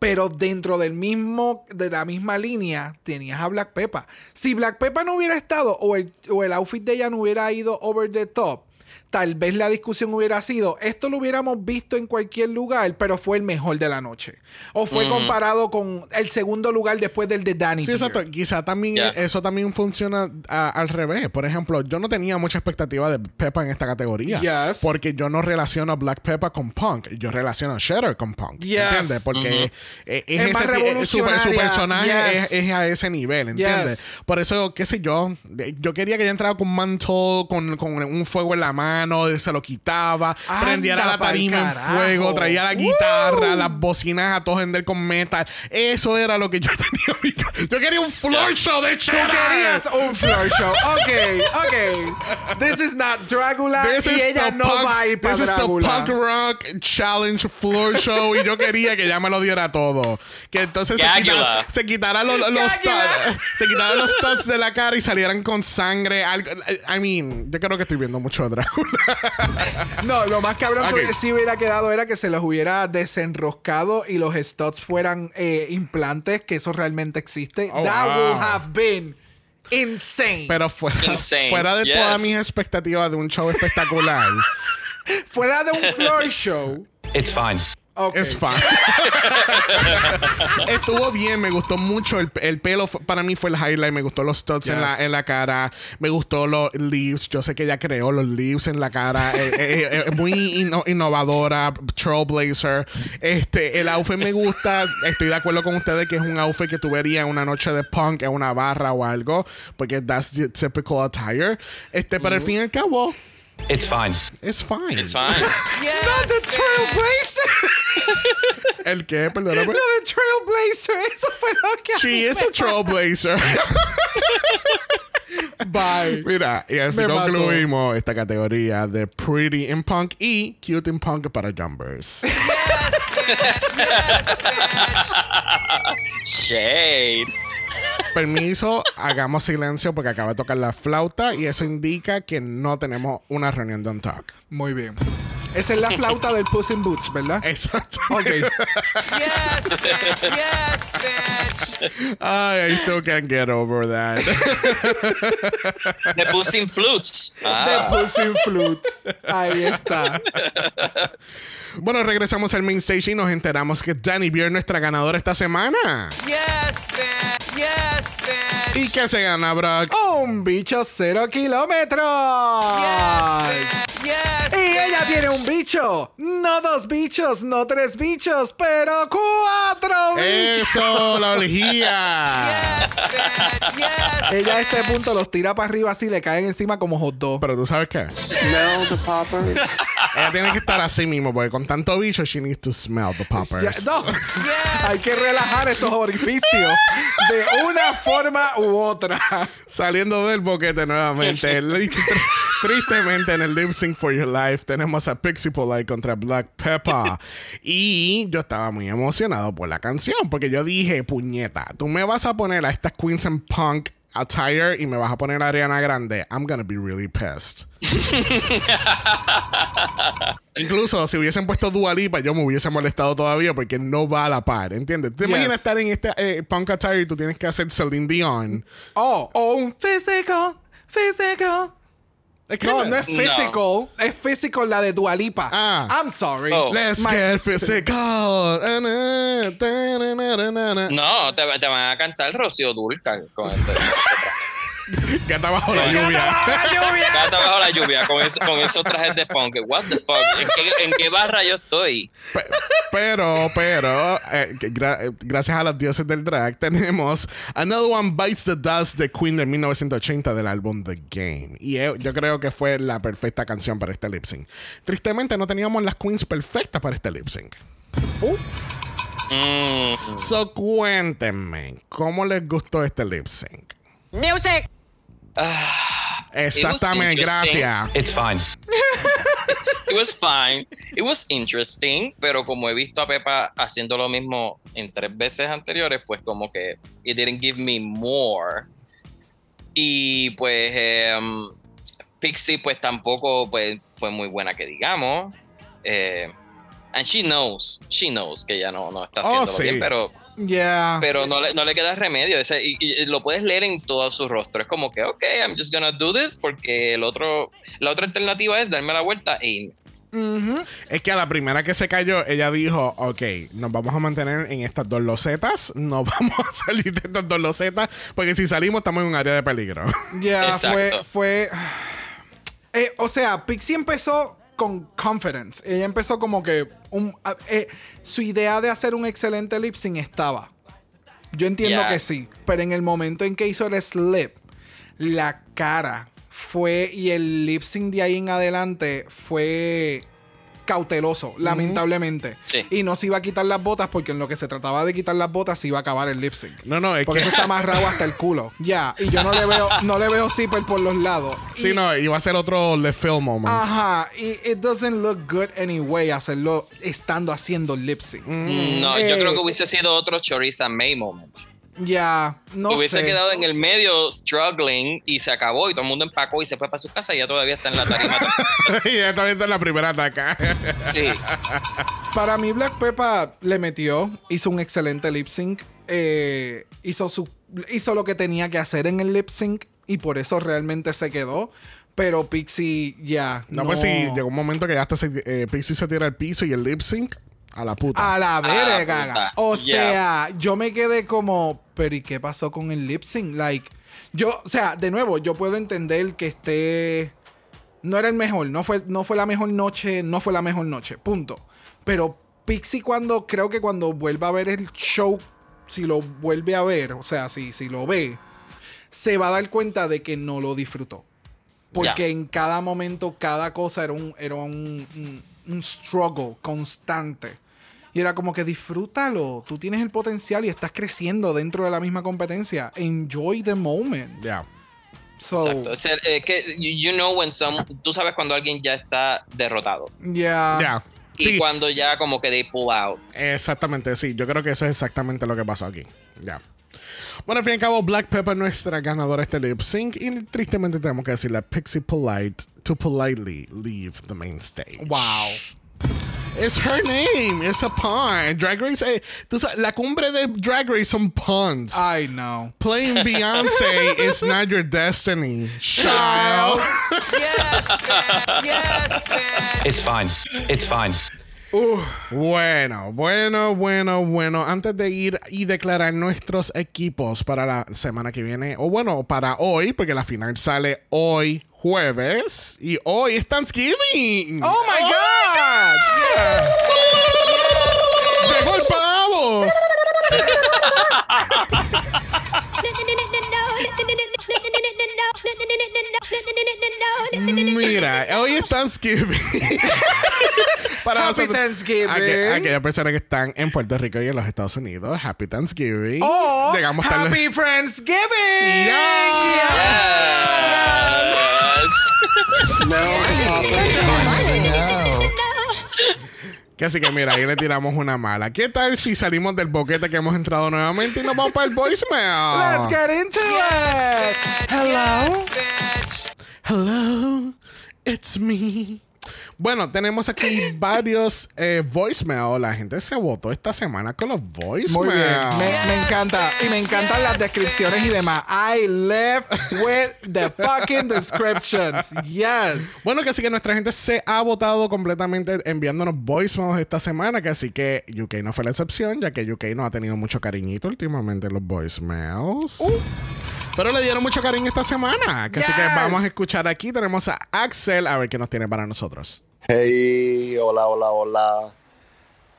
Pero dentro del mismo, de la misma línea, tenías a Black Peppa. Si Black Peppa no hubiera estado, o el, o el outfit de ella no hubiera ido over the top, tal vez la discusión hubiera sido, esto lo hubiéramos visto en cualquier lugar, pero fue el mejor de la noche. O fue comparado con el segundo lugar después del de Danny. Sí, exacto. Quizá también eso también funciona a- al revés. Por ejemplo, yo no tenía mucha expectativa de Peppa en esta categoría. Yes. Porque yo no relaciono a Black Peppa con Punk. Yo relaciono a Shatter con Punk. Yes. ¿Entiendes? Porque eh, es, Es más ese- su, personaje Yes. es, es a ese nivel. ¿Entiendes? Yes. Por eso, qué sé yo. Yo quería que ella entrara con un manto, con, con un fuego en la mano, se lo quitaba, Anda prendiera la tarima en fuego, traía la Woo. guitarra, las bocinas a todo gender con metal. Eso era lo que yo tenía. en mi ca- Yo quería un floor show de Tú Cheddar. querías un floor show. Ok, ok. This is not Dragula This y is ella the no punk- va a ir para This is the Dragula. punk rock challenge floor show y yo quería que ya me lo diera todo. Que entonces se quitara, se quitara los, los se quitaran los studs de la cara y salieran con sangre. algo- I mean, yo creo que estoy viendo mucho drag. No, lo más cabrón que sí hubiera quedado era que se los hubiera desenroscado y los studs fueran eh, implantes, que eso realmente existe. Oh, That wow. would have been insane. Pero fuera, Insane, fuera de yes. todas mis expectativas de un show espectacular, Fuera de un floor show. It's fine. Ok. es fun. Estuvo bien, me gustó mucho el, el pelo. Para mí fue el highlight. Me gustó los studs en, la, Yes. en la cara. Me gustó los leaves. Yo sé que ella creó los leaves en la cara. Eh, eh, eh, muy inno- innovadora. Trailblazer. Este, el outfit me gusta. Estoy de acuerdo con ustedes que es un outfit que tú verías en una noche de punk, en una barra o algo. Porque that's the typical attire. Este, pero al fin y al cabo, It's fine. it's fine. It's fine. Not the Trailblazer. ¿El qué? Perdóname. Lo de Trailblazer. Eso fue lo que. a mí She is a trailblazer. Bye. Mira, y así Me mató. concluimos esta categoría de Pretty in Punk y Cute in Punk para Jumpers. Shade. Permiso, hagamos silencio porque acaba de tocar la flauta y eso indica que no tenemos una reunión de un talk. Muy bien. Esa es la flauta del Puss in Boots, ¿verdad? Exacto. Ok. Yes, bitch. Yes, bitch. Ay, I still can't get over that. The Pussy in Flutes. The Ah. Puss in Flutes. Ahí está. bueno, regresamos al main stage y nos enteramos que Danny Beer es nuestra ganadora esta semana. Yes, bitch. Yes, bitch. ¿Y qué se gana, Brock? Un bicho cero kilómetros. Yes, bitch. Yes. Y ella tiene un bicho. No dos bichos, no tres bichos, pero cuatro bichos. Eso, la orgía. Yes, bitch. Yes. Ella a este punto los tira para arriba así, le caen encima como hot dog. Pero tú sabes qué? Smell the poppers. Ella tiene que estar así mismo, porque con tanto bicho, she needs to smell the poppers. Ya- no. Hay que relajar esos orificios de una forma u otra. Saliendo del boquete nuevamente. Tristemente en el Lip Sync for Your Life tenemos a Pixie Polite contra Black Pepper. y yo estaba muy emocionado por la canción, porque yo dije, puñeta, tú me vas a poner a estas Queens and Punk attire y me vas a poner a Ariana Grande. I'm gonna be really pissed. Incluso si hubiesen puesto Dua Lipa, yo me hubiese molestado todavía porque no va a la par, ¿entiendes? ¿Te Yes. imaginas estar en este eh, punk attire y tú tienes que hacer Celine Dion? Oh, o un physical, physical. Es que No, no es No. physical. Es physical la de Dualipa. Ah. I'm sorry. Oh. Let's My- get physical. No. No, te, te van a cantar Rocío Dulcan con ese. Gata bajo la lluvia. Gata bajo la lluvia con, ese- con esos trajes de punk. What the fuck? ¿En qué, en qué barra yo estoy? Pe- Pero, pero, eh, gra- eh, gracias a los dioses del drag, tenemos Another One Bites the Dust de Queen de 1980 del álbum The Game. Y eh, yo creo que fue la perfecta canción para este lip sync. Tristemente, no teníamos las queens perfectas para este lip sync. Mm, So, cuéntenme, ¿cómo les gustó este lip sync? Music. Exactamente, interesting. gracias. It's fine. it was fine. It was interesting, pero como he visto a Pepa haciendo lo mismo en tres veces anteriores, pues como que it didn't give me more. Y pues em, Pixie pues tampoco pues, fue muy buena que digamos. Eh, and she knows, she knows que ya no, no está Oh, haciendo sí. bien, pero Yeah. pero no le, no le queda remedio. Ese- y, y lo puedes leer en todo su rostro. Es como que, ok, I'm just gonna do this porque el otro, la otra alternativa es darme la vuelta e irme. Ujú. Es que a la primera que se cayó, ella dijo, ok, nos vamos a mantener en estas dos losetas, no vamos a salir de estas dos losetas, porque si salimos estamos en un área de peligro. Ya, fue, Exacto. fue. Eh, o sea, Pixie empezó con confidence. Ella empezó como que un, eh, su idea de hacer un excelente lip sync estaba. Yo entiendo que sí, pero en el momento en que hizo el slip, la cara fue y el lip sync de ahí en adelante fue cauteloso, lamentablemente. Sí. Y no se iba a quitar las botas porque en lo que se trataba de quitar las botas se iba a acabar el lip sync. No, no, es Porque que... eso está amarrado hasta el culo. Ya. Y yo no le veo, no le veo zipper por los lados. Sí, Y- no, iba a ser otro Le Film moment. Ajá. Y it doesn't look good anyway hacerlo estando haciendo lip sync. No, yo Eh, creo que hubiese sido otro Choriza May moment. Ya, no hubiese sé. quedado en el medio struggling y se acabó y todo el mundo empacó y se fue para su casa y ya todavía está en la tarima. y ya también está en la primera ataca. sí. Para mí, Black Peppa le metió, hizo un excelente lip sync. eh, hizo, su, hizo lo que tenía que hacer en el lip sync y por eso realmente se quedó. Pero Pixie ya. No, pues sí, llegó un momento que ya hasta se, eh, Pixie se tira al piso y el lip sync a la puta. A la verga. O sea, yo me quedé como, pero ¿y qué pasó con el lip sync? Like, yo, o sea, de nuevo, yo puedo entender que esté. No era el mejor, no fue, no fue la mejor noche, no fue la mejor noche, punto. Pero Pixie cuando, creo que cuando vuelva a ver el show, si lo vuelve a ver, o sea, si, si lo ve, se va a dar cuenta de que no lo disfrutó. Porque en cada momento, cada cosa era un, era un, un- un struggle constante. Y era como que disfrútalo. Tú tienes el potencial y estás creciendo dentro de la misma competencia. Enjoy the moment. Ya. So, Exacto. Eh, que you know when some, tú sabes cuando alguien ya está derrotado yeah. Ya. y Sí, cuando ya como que they pull out. exactamente, sí. Yo creo que eso es exactamente lo que pasó aquí. Ya. Bueno, al fin y al cabo, Black Pepper es nuestra ganadora este lip sync. Y tristemente tenemos que decirle a Pixie Polite to politely leave the main stage. Wow. It's her name. It's a pun. Drag Race. eh, tú sabes, la cumbre de Drag Race son puns. I know. Playing Beyonce is not your destiny, child. Yes, bitch. Yes. It's fine. It's fine. Bueno, bueno, bueno, bueno. Antes de ir y declarar nuestros equipos para la semana que viene, o bueno, para hoy, porque la final sale hoy jueves y hoy es Thanksgiving. Oh my God. ¡Llegó el pavo! Mira, hoy es Thanksgiving. Para Happy Thanksgiving. Aqu- aquellas personas que están en Puerto Rico y en los Estados Unidos, Happy Thanksgiving. Oh, Llegamos. Happy Friendsgiving. Yeah. Yes. Que así que mira, ahí le tiramos una mala. ¿Qué tal si salimos del boquete que hemos entrado nuevamente y nos vamos para el voicemail? Let's get into it. Hello. Hello, it's me. Bueno, tenemos aquí varios eh, voicemail. La gente se votó esta semana con los voicemail. Muy bien. Me, me encanta. Y me encantan las descripciones y demás. I left with the fucking descriptions. Yes. Bueno, que así que nuestra gente se ha votado completamente enviándonos voicemails esta semana, que así que UK no fue la excepción, ya que UK no ha tenido mucho cariñito últimamente en los voicemails. Pero le dieron mucho cariño esta semana, que así que vamos a escuchar aquí. Tenemos a Axel a ver qué nos tiene para nosotros. Hey, hola, hola, hola.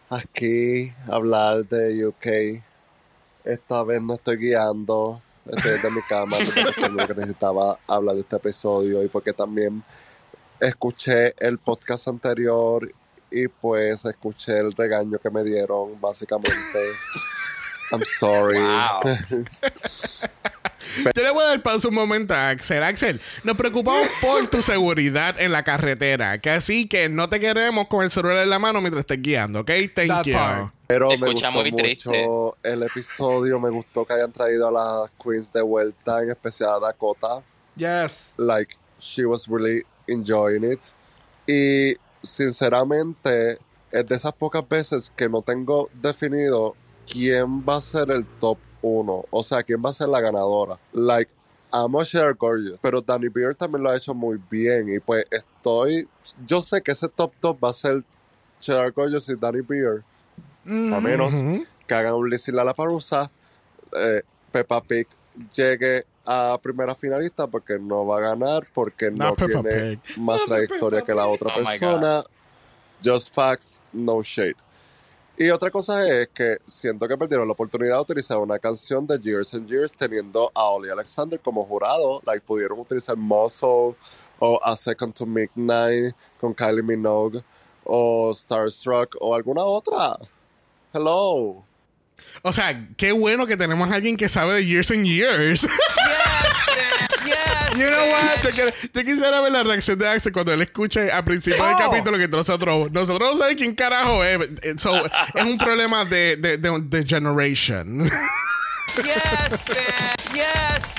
Aquí hablar de UK. Esta vez no estoy guiando. Estoy desde mi cama porque necesitaba hablar de este episodio y porque también escuché el podcast anterior y pues escuché el regaño que me dieron, básicamente. I'm sorry. Wow. Yo le voy a dar pausa un momento a Axel. Axel, nos preocupamos por tu seguridad en la carretera, que así que no te queremos con el celular en la mano mientras estés guiando, ¿ok? Thank That you. part. Pero Te me gustó muy triste. mucho el episodio, me gustó que hayan traído a las queens de vuelta, en especial a Dakota. Yes. Like, she was really enjoying it. Y sinceramente, es de esas pocas veces que no tengo definido quién va a ser el top 1. O sea, quién va a ser la ganadora. Like, amo a Cher Gorgeous, pero Danny Beer también lo ha hecho muy bien. Y pues estoy. Yo sé que ese top top va a ser Cher Gorgeous y Danny Beer. A menos Ujú. que hagan un Lizzie La Parusa, eh, Peppa Pig llegue a primera finalista porque no va a ganar, porque No, tiene Pig. más trayectoria que la otra Oh persona. Just facts, no shade. Y otra cosa es que siento que perdieron la oportunidad de utilizar una canción de Years and Years teniendo a Oli Alexander como jurado. Like, pudieron utilizar Muscle o A Second to Midnight con Kylie Minogue o Starstruck o alguna otra. Hello. O sea, qué bueno que tenemos a alguien que sabe de Years and Years. You know what? Yo, quiero- yo quisiera ver la reacción de Axel cuando él escuche al principio del Oh. capítulo que nosotros nosotros no sabemos quién carajo es. Eh, So, es un problema de, de, de, de generation. Yes, bitch. Yes.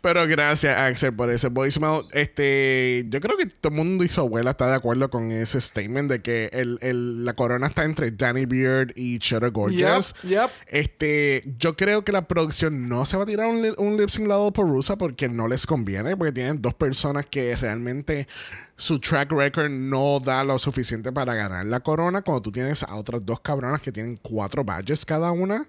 Pero gracias, Axel, por ese voicemail. Este, yo creo que todo el mundo y su abuela está de acuerdo con ese statement de que el, el- la corona está entre Danny Beard y Cheddar Gorgeous. Yep, yep. Este, yo creo que la producción no se va a tirar un, un lip sync lado por Rusa porque no les conviene, porque tienen dos personas que realmente su track record no da lo suficiente para ganar la corona. Cuando tú tienes a otras dos cabronas que tienen cuatro badges cada una.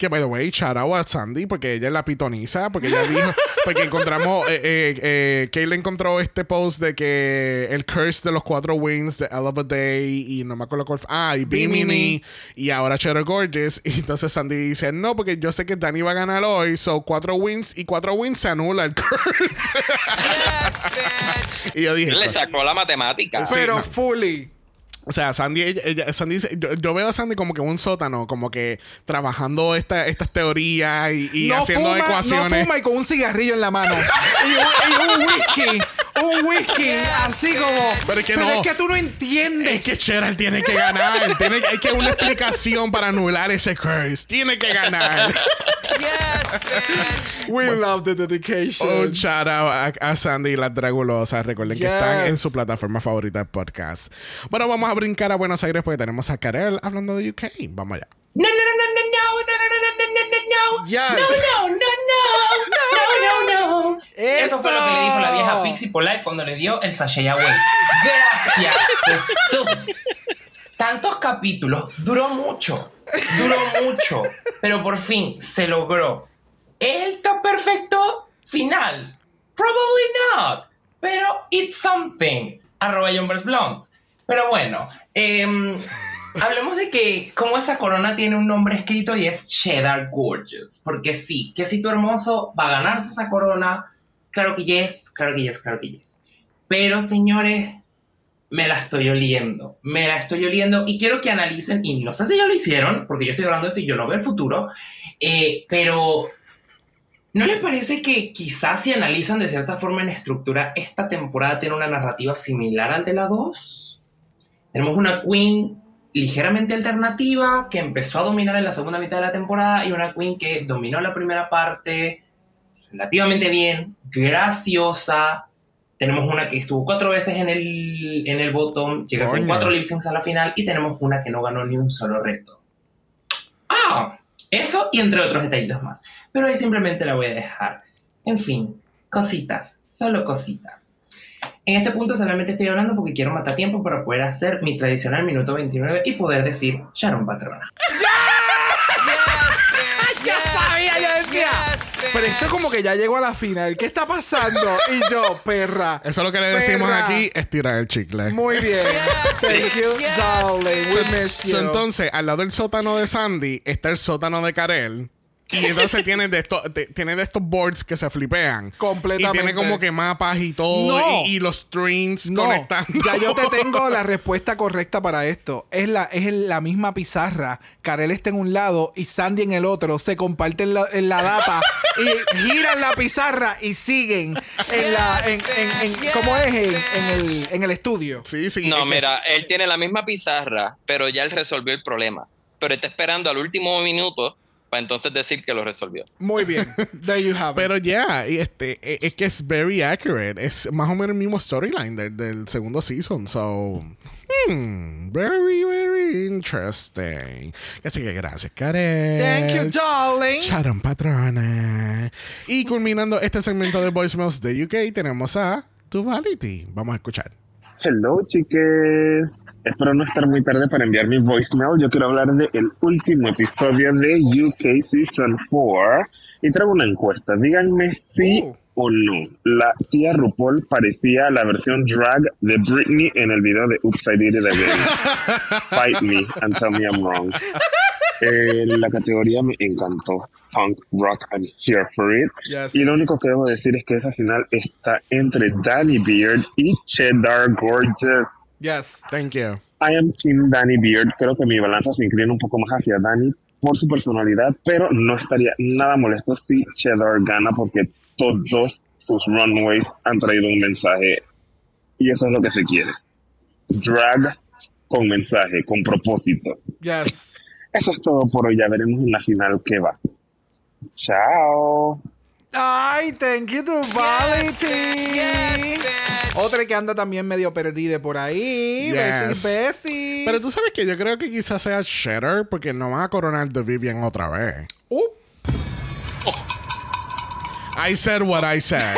Que, by the way, shout out a Sandy porque ella es la pitoniza. Porque ella dijo. Porque encontramos. Eh, eh, eh, Kayla encontró este post de que el curse de los cuatro wins de Hell of a Day. Y no me acuerdo cuál fue. Ah, y Bimini. Y ahora Cheddar Gorgeous. Y entonces Sandy dice: No, porque yo sé que Danny va a ganar hoy. So cuatro wins. Y cuatro wins se anula el curse. Yes, bitch. y yo dije: Le sacó la matemática. Pero no. fully. O sea, Sandy, ella, ella- Sandy dice- yo, yo veo a Sandy como que en un sótano, como que trabajando esta, estas teorías y, y no haciendo fuma, ecuaciones. No fuma y con un cigarrillo en la mano. y, un, y un whisky. Un whisky. así como. Pero es que no. es que tú no entiendes. Es que Cheryl tiene que ganar. tiene, hay que una explicación para anular ese curse. Tiene que ganar. Yes. We love the dedication. Un shout out a, a Sandy y las Dragulosas. Recuerden que están en su plataforma favorita de podcast. Bueno, vamos a brincar a Buenos Aires porque tenemos a Karel hablando de UK. Vamos allá. No, no, no, no, no, no, no, no, no, no, no, no, no. Yes. No, no, no, no, no, no, no. Eso. Eso fue lo que le dijo la vieja Pixie Polite cuando le dio el sachet away. Gracias, Jesús. Tantos capítulos, duró mucho, duró mucho, pero por fin se logró. ¿Es el top perfecto final? Probably not, pero it's something. Arroba Blonde. Pero bueno, em, hablemos de que como esa corona tiene un nombre escrito y es Cheddar Gorgeous. Porque sí, que si tu hermoso va a ganarse esa corona, claro que yes, claro que yes, claro que yes. Pero señores, me la estoy oliendo, me la estoy oliendo y quiero que analicen, y no sé si ya lo hicieron, porque yo estoy hablando de esto y yo no veo el futuro, eh, pero ¿no les parece que quizás si analizan de cierta forma en estructura, esta temporada tiene una narrativa similar al de la 2? Tenemos una Queen ligeramente alternativa que empezó a dominar en la segunda mitad de la temporada y una Queen que dominó la primera parte relativamente bien, graciosa. Tenemos una que estuvo cuatro veces en el, en el bottom, llega con cuatro lip syncs a la final y tenemos una que no ganó ni un solo reto. Ah, eso y entre otros detallitos más. Pero ahí simplemente la voy a dejar. En fin, cositas, solo cositas. En este punto solamente estoy hablando porque quiero matar tiempo para poder hacer mi tradicional minuto 29 y poder decir Sharon Patrona. Ya Pero esto como que ya llegó a la final. ¿Qué está pasando? Y yo, perra. Eso es lo que le decimos Perra. aquí, estirar el chicle. Muy bien. Thank you, darling. We miss you. So, entonces, al lado del sótano de Sandy está el sótano de Karel. Y entonces tiene de estos, de- tiene de estos boards que se flipean. Completamente. Y tiene como que mapas y todo. No. Y, y los strings No, conectando. ya yo te tengo la respuesta correcta para esto. Es la, es la misma pizarra. Karel está en un lado y Sandy en el otro. Se comparten la, en la data y giran la pizarra y siguen en la. En, en- en- ¿Cómo es? En, en el, en el estudio. Sí, sí. No, mira, él tiene la misma pizarra, pero ya él resolvió el problema. Pero está esperando al último minuto para entonces decir que lo resolvió. Muy bien. There you have it. Pero ya, y este, e- es que es very accurate. Es más o menos el mismo storyline del, del segundo season. So, hmm, very, very interesting. Así que gracias, Karen. Thank you, darling. Sharon Patrona. Y culminando este segmento de voicemails de UK, tenemos a Duality. Vamos a escuchar. Hello, chiques. Espero no estar muy tarde para enviar mi voicemail. Yo quiero hablar del el último episodio de UK Season 4 y traigo una encuesta. Díganme si Oh. o no la tía RuPaul parecía la versión drag de Britney en el video de Oops, I Did It Again. Fight me and tell me I'm wrong. Eh, la categoría me encantó. Punk, rock, and here for it. Yes. Y lo único que debo decir es que esa final está entre Danny Beard y Cheddar Gorgeous. Yes. Thank you. I am Team Danny Beard. Creo que mi balanza se inclina un poco más hacia Danny por su personalidad, pero no estaría nada molesto si Cheddar gana porque todos sus runways han traído un mensaje y eso es lo que se quiere. Drag con mensaje, con propósito. Yes. Eso es todo por hoy. Ya veremos en la final qué va. Chao. Ay, thank you, Duvality. Otra que anda también medio perdida por ahí. Yes. besis. Pero tú sabes que yo creo que quizás sea Cheddar porque no van a coronar The Vivian otra vez. Uh. I said what I said.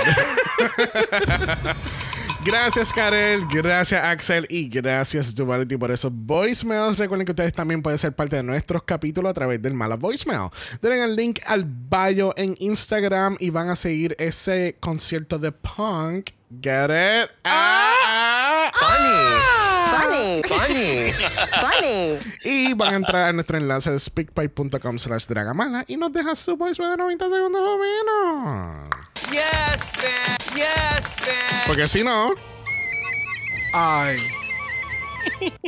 Gracias, Karel. Gracias, Axel. Y gracias, Duality, por esos voicemails. Recuerden que ustedes también pueden ser parte de nuestros capítulos a través del Mala Voicemail. Denle el link al bio en Instagram y van a seguir ese concierto de punk. Get it? Ah, Funny. Funny. Funny. Y van a entrar a nuestro enlace de speakpipe.com slash dragamala y nos dejan su voicemail de 90 segundos o menos. Yes, man. Yes, man. Porque si no, Ay,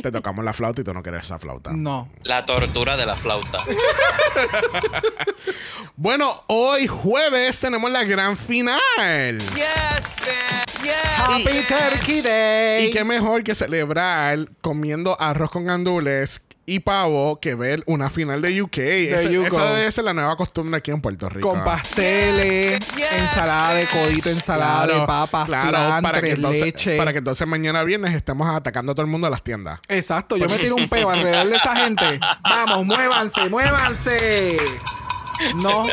te tocamos la flauta y tú no quieres esa flauta. no. La tortura de la flauta. Bueno, hoy jueves tenemos la gran final. Yes, man. Happy Turkey Day. Y qué mejor que celebrar comiendo arroz con gandules y pavo que ver una final de UK. Esa go. debe ser la nueva costumbre aquí en Puerto Rico. Con pasteles, ensalada de codito, ensalada de papas, flan, para que, tres entonces, leches. para que entonces mañana viernes estemos atacando a todo el mundo a las tiendas. Exacto, yo me tiro un peo alrededor de esa gente. Vamos, muévanse, muévanse. No.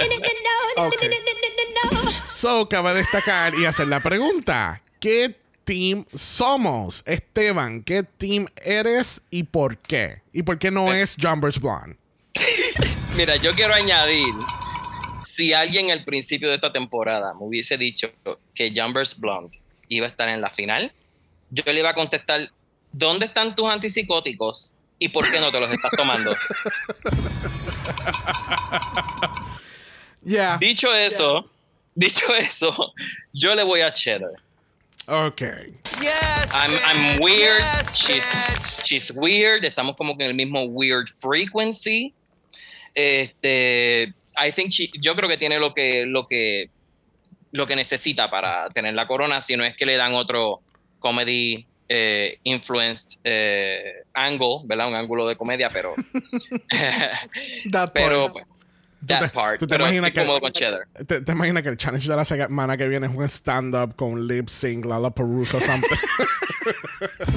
Ok. So, cabe destacar y hacer la pregunta: ¿Qué team somos? Esteban, ¿qué team eres y por qué? ¿Y por qué no es Jumbers Blonde? Mira, yo quiero añadir, si alguien al principio de esta temporada me hubiese dicho que Jumbers Blonde iba a estar en la final, yo le iba a contestar, ¿dónde están tus antipsicóticos y por qué no te los estás tomando? Yeah. Dicho eso, dicho eso, yo le voy a Cheddar. Ok. Yes. I'm, I'm weird. She's, she's weird. Estamos como que en el mismo weird frequency. Este, I think she- yo creo que tiene lo que, lo que, lo que necesita para tener la corona, si no es que le dan otro comedy eh, influenced eh, angle, ¿verdad? Un ángulo de comedia, pero, pero, part. That part. ¿Tú te pero imaginas estoy que- cómodo con Cheddar. ¿Te, te imaginas que el challenge de la semana que viene es un stand-up con lip sync, Lollapalooza, something?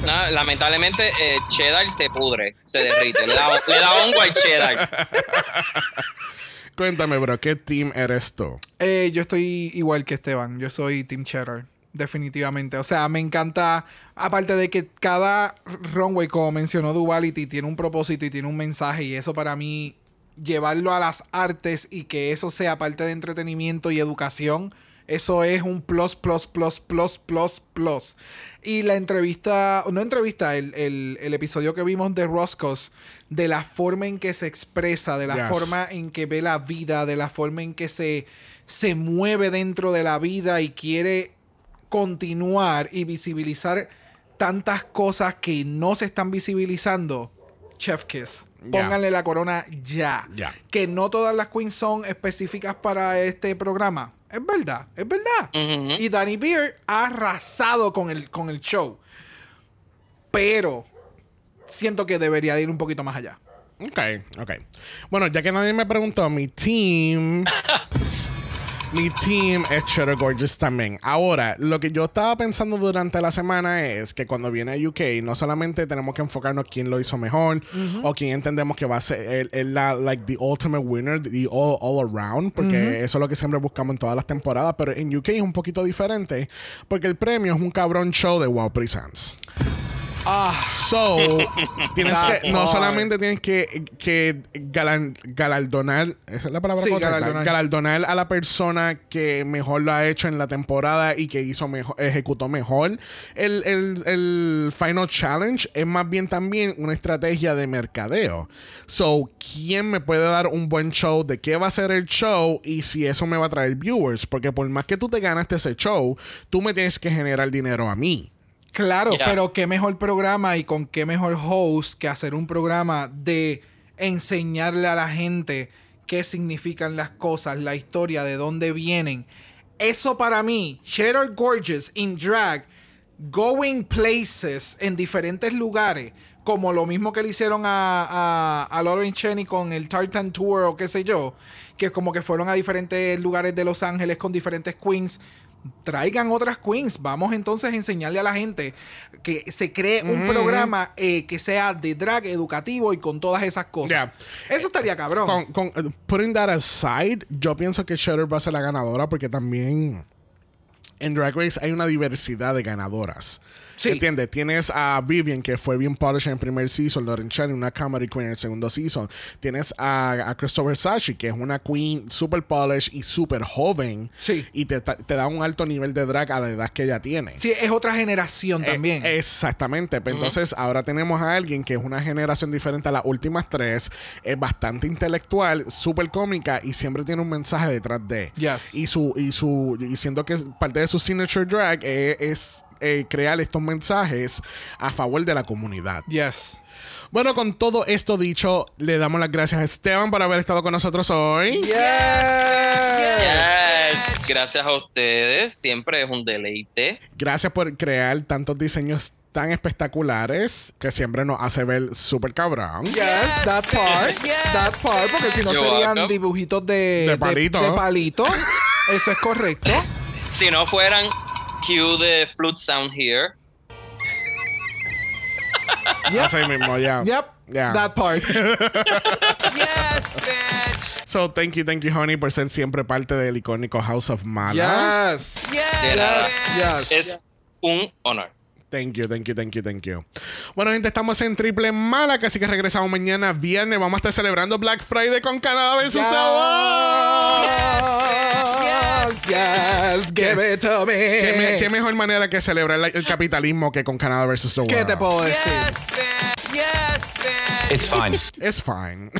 No, lamentablemente, eh, Cheddar se pudre, se derrite. Le da, le da hongo al Cheddar. Cuéntame, bro, ¿qué team eres tú? Eh, yo estoy igual que Esteban. Yo soy Team Cheddar. Definitivamente. O sea, me encanta. Aparte de que cada runway, como mencionó Duality, tiene un propósito y tiene un mensaje. Y eso para mí, llevarlo a las artes y que eso sea parte de entretenimiento y educación. Eso es un plus, plus, plus, plus, plus, plus. Y la entrevista, no entrevista, el, el- el episodio que vimos de Roscos, de la forma en que se expresa, de la Yes. forma en que ve la vida, de la forma en que se, se mueve dentro de la vida y quiere continuar y visibilizar tantas cosas que no se están visibilizando. Chef Kiss. Pónganle la corona ya. Ya. Que no todas las queens son específicas para este programa. Es verdad, es verdad. Y Danny Beer ha arrasado con el, con el show. Pero siento que debería de ir un poquito más allá. Ok, ok. Bueno, ya que nadie me preguntó, mi team. mi team es Cheddar Gorgeous también. Ahora, lo que yo estaba pensando durante la semana es que cuando viene a UK, no solamente tenemos que enfocarnos quién lo hizo mejor o quién entendemos que va a ser el, el- la, like, the ultimate winner, the all, all around, porque eso es lo que siempre buscamos en todas las temporadas. Pero en UK es un poquito diferente, porque el premio es un cabrón show de Wow Presents. Ah, So, tienes que, no solamente tienes que, que galan- galardonar, esa es la palabra Sí, correcta, galardonar. galardonar a la persona que mejor lo ha hecho en la temporada y que hizo mejor, ejecutó mejor. El, el, el Final Challenge es más bien también una estrategia de mercadeo. So, ¿quién me puede dar un buen show de qué va a ser el show y si eso me va a traer viewers? Porque por más que tú te ganaste ese show, tú me tienes que generar dinero a mí. Claro, pero qué mejor programa y con qué mejor host que hacer un programa de enseñarle a la gente qué significan las cosas, la historia, de dónde vienen. Eso para mí, Cheddar Gorgeous in drag, going places en diferentes lugares como lo mismo que le hicieron a, a, a Lauren Cheney con el Tartan Tour o qué sé yo, que como que fueron a diferentes lugares de Los Ángeles con diferentes queens. Traigan otras queens. Vamos entonces a enseñarle a la gente que se cree un programa eh, que sea de drag educativo y con todas esas cosas. Yeah. Eso estaría cabrón. Con, con- eh, putting that aside, yo pienso que Shutter va a ser la ganadora porque también en Drag Race hay una diversidad de ganadoras. Sí. ¿Entiendes? Tienes a Vivian, que fue bien polished en el primer season, Lauren Chen, una comedy queen en el segundo season. Tienes a, a Christopher Sachi, que es una queen super polished y super joven. Sí. Y te, te da un alto nivel de drag a la edad que ella tiene. Sí, es otra generación Eh, también. exactamente. Pero Entonces, ahora tenemos a alguien que es una generación diferente a las últimas tres. Es bastante intelectual, súper cómica y siempre tiene un mensaje detrás de. Yes. Y su, y su, y siendo que parte de su signature drag eh, es eh, crear estos mensajes a favor de la comunidad. Yes. Bueno, con todo esto dicho, le damos las gracias a Esteban por haber estado con nosotros hoy. Yes. Gracias a ustedes. Siempre es un deleite. Gracias por crear tantos diseños tan espectaculares que siempre nos hace ver súper cabrón. Yes, that part. That part, porque si no You're serían welcome. dibujitos de, De palito. de palito. Eso es correcto. Si no fueran cue de flute sound here. Yep. Así mismo, ya. Yep. Yeah. That part. Yes, bitch. So, thank you, thank you, honey, por ser siempre parte del icónico House of Mala. yes. De nada. Yes. Es un honor. Thank you, thank you, thank you, thank you. Bueno, gente, estamos en Triple Mala, así que regresamos mañana viernes. Vamos a estar celebrando Black Friday con Canadá versus Yes, yes, give it to me. ¿Qué, me- qué mejor manera que celebrar la- el capitalismo que con Canadá versus the World? ¿Qué te puedo decir? Yes, bitch. Yes, bitch. It's fine. Es fine.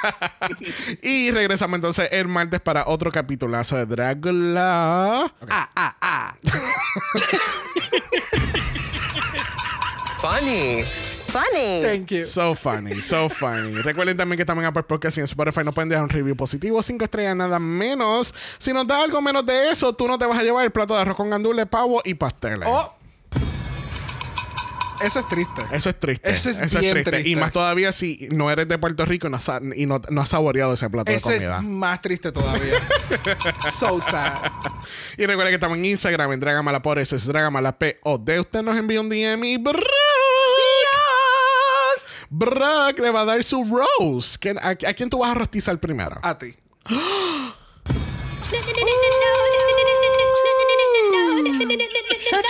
y regresamos entonces el martes para otro capitulazo de Dragula. Ah, ah, ah. Funny. Funny. Thank you. So funny, so funny. Recuerden también que estamos en Apple Podcast y en Spotify nos pueden dejar un review positivo, cinco estrellas, nada menos. Si nos da algo menos de eso, tú no te vas a llevar el plato de arroz con gandules, pavo y pasteles. Oh. Eso es triste. Eso es triste. Eso es bien triste. Y más todavía si no eres de Puerto Rico y no, has sa- y no, no has saboreado ese plato Eso de es comida. más triste todavía. so sad. Y recuerden que estamos en Instagram, en Dragamala por eso es Dragamala P-O-D. Usted nos envía un DM y Brock, Brock le va a dar su rose. ¿Quién- a, a quién tú vas a rostizar primero? A ti.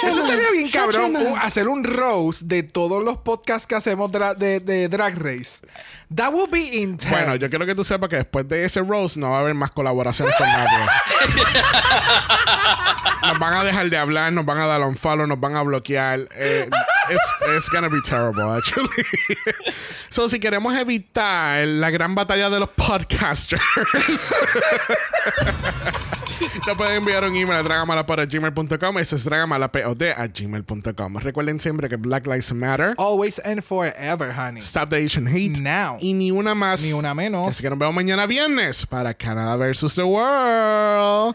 Eso estaría bien cabrón. un- hacer un rose de todos los podcasts que hacemos dra- de, de Drag Race. That would be intense. Bueno, yo quiero que tú sepas que después de ese rose no va a haber más colaboraciones con nadie. nos van a dejar de hablar, nos van a dar un follow, nos van a bloquear. Eh, it's, it's gonna be terrible, actually. so, si queremos evitar la gran batalla de los podcasters, te pueden enviar un email a dragamalapod.gmail.com. Eso es dragamalapod a gmail.com. Recuerden siempre que Black Lives Matter. Always and forever, honey. Stop the Asian Hate. Now. Y ni una más. Ni una menos. Así que nos vemos mañana viernes para Canadá versus the World.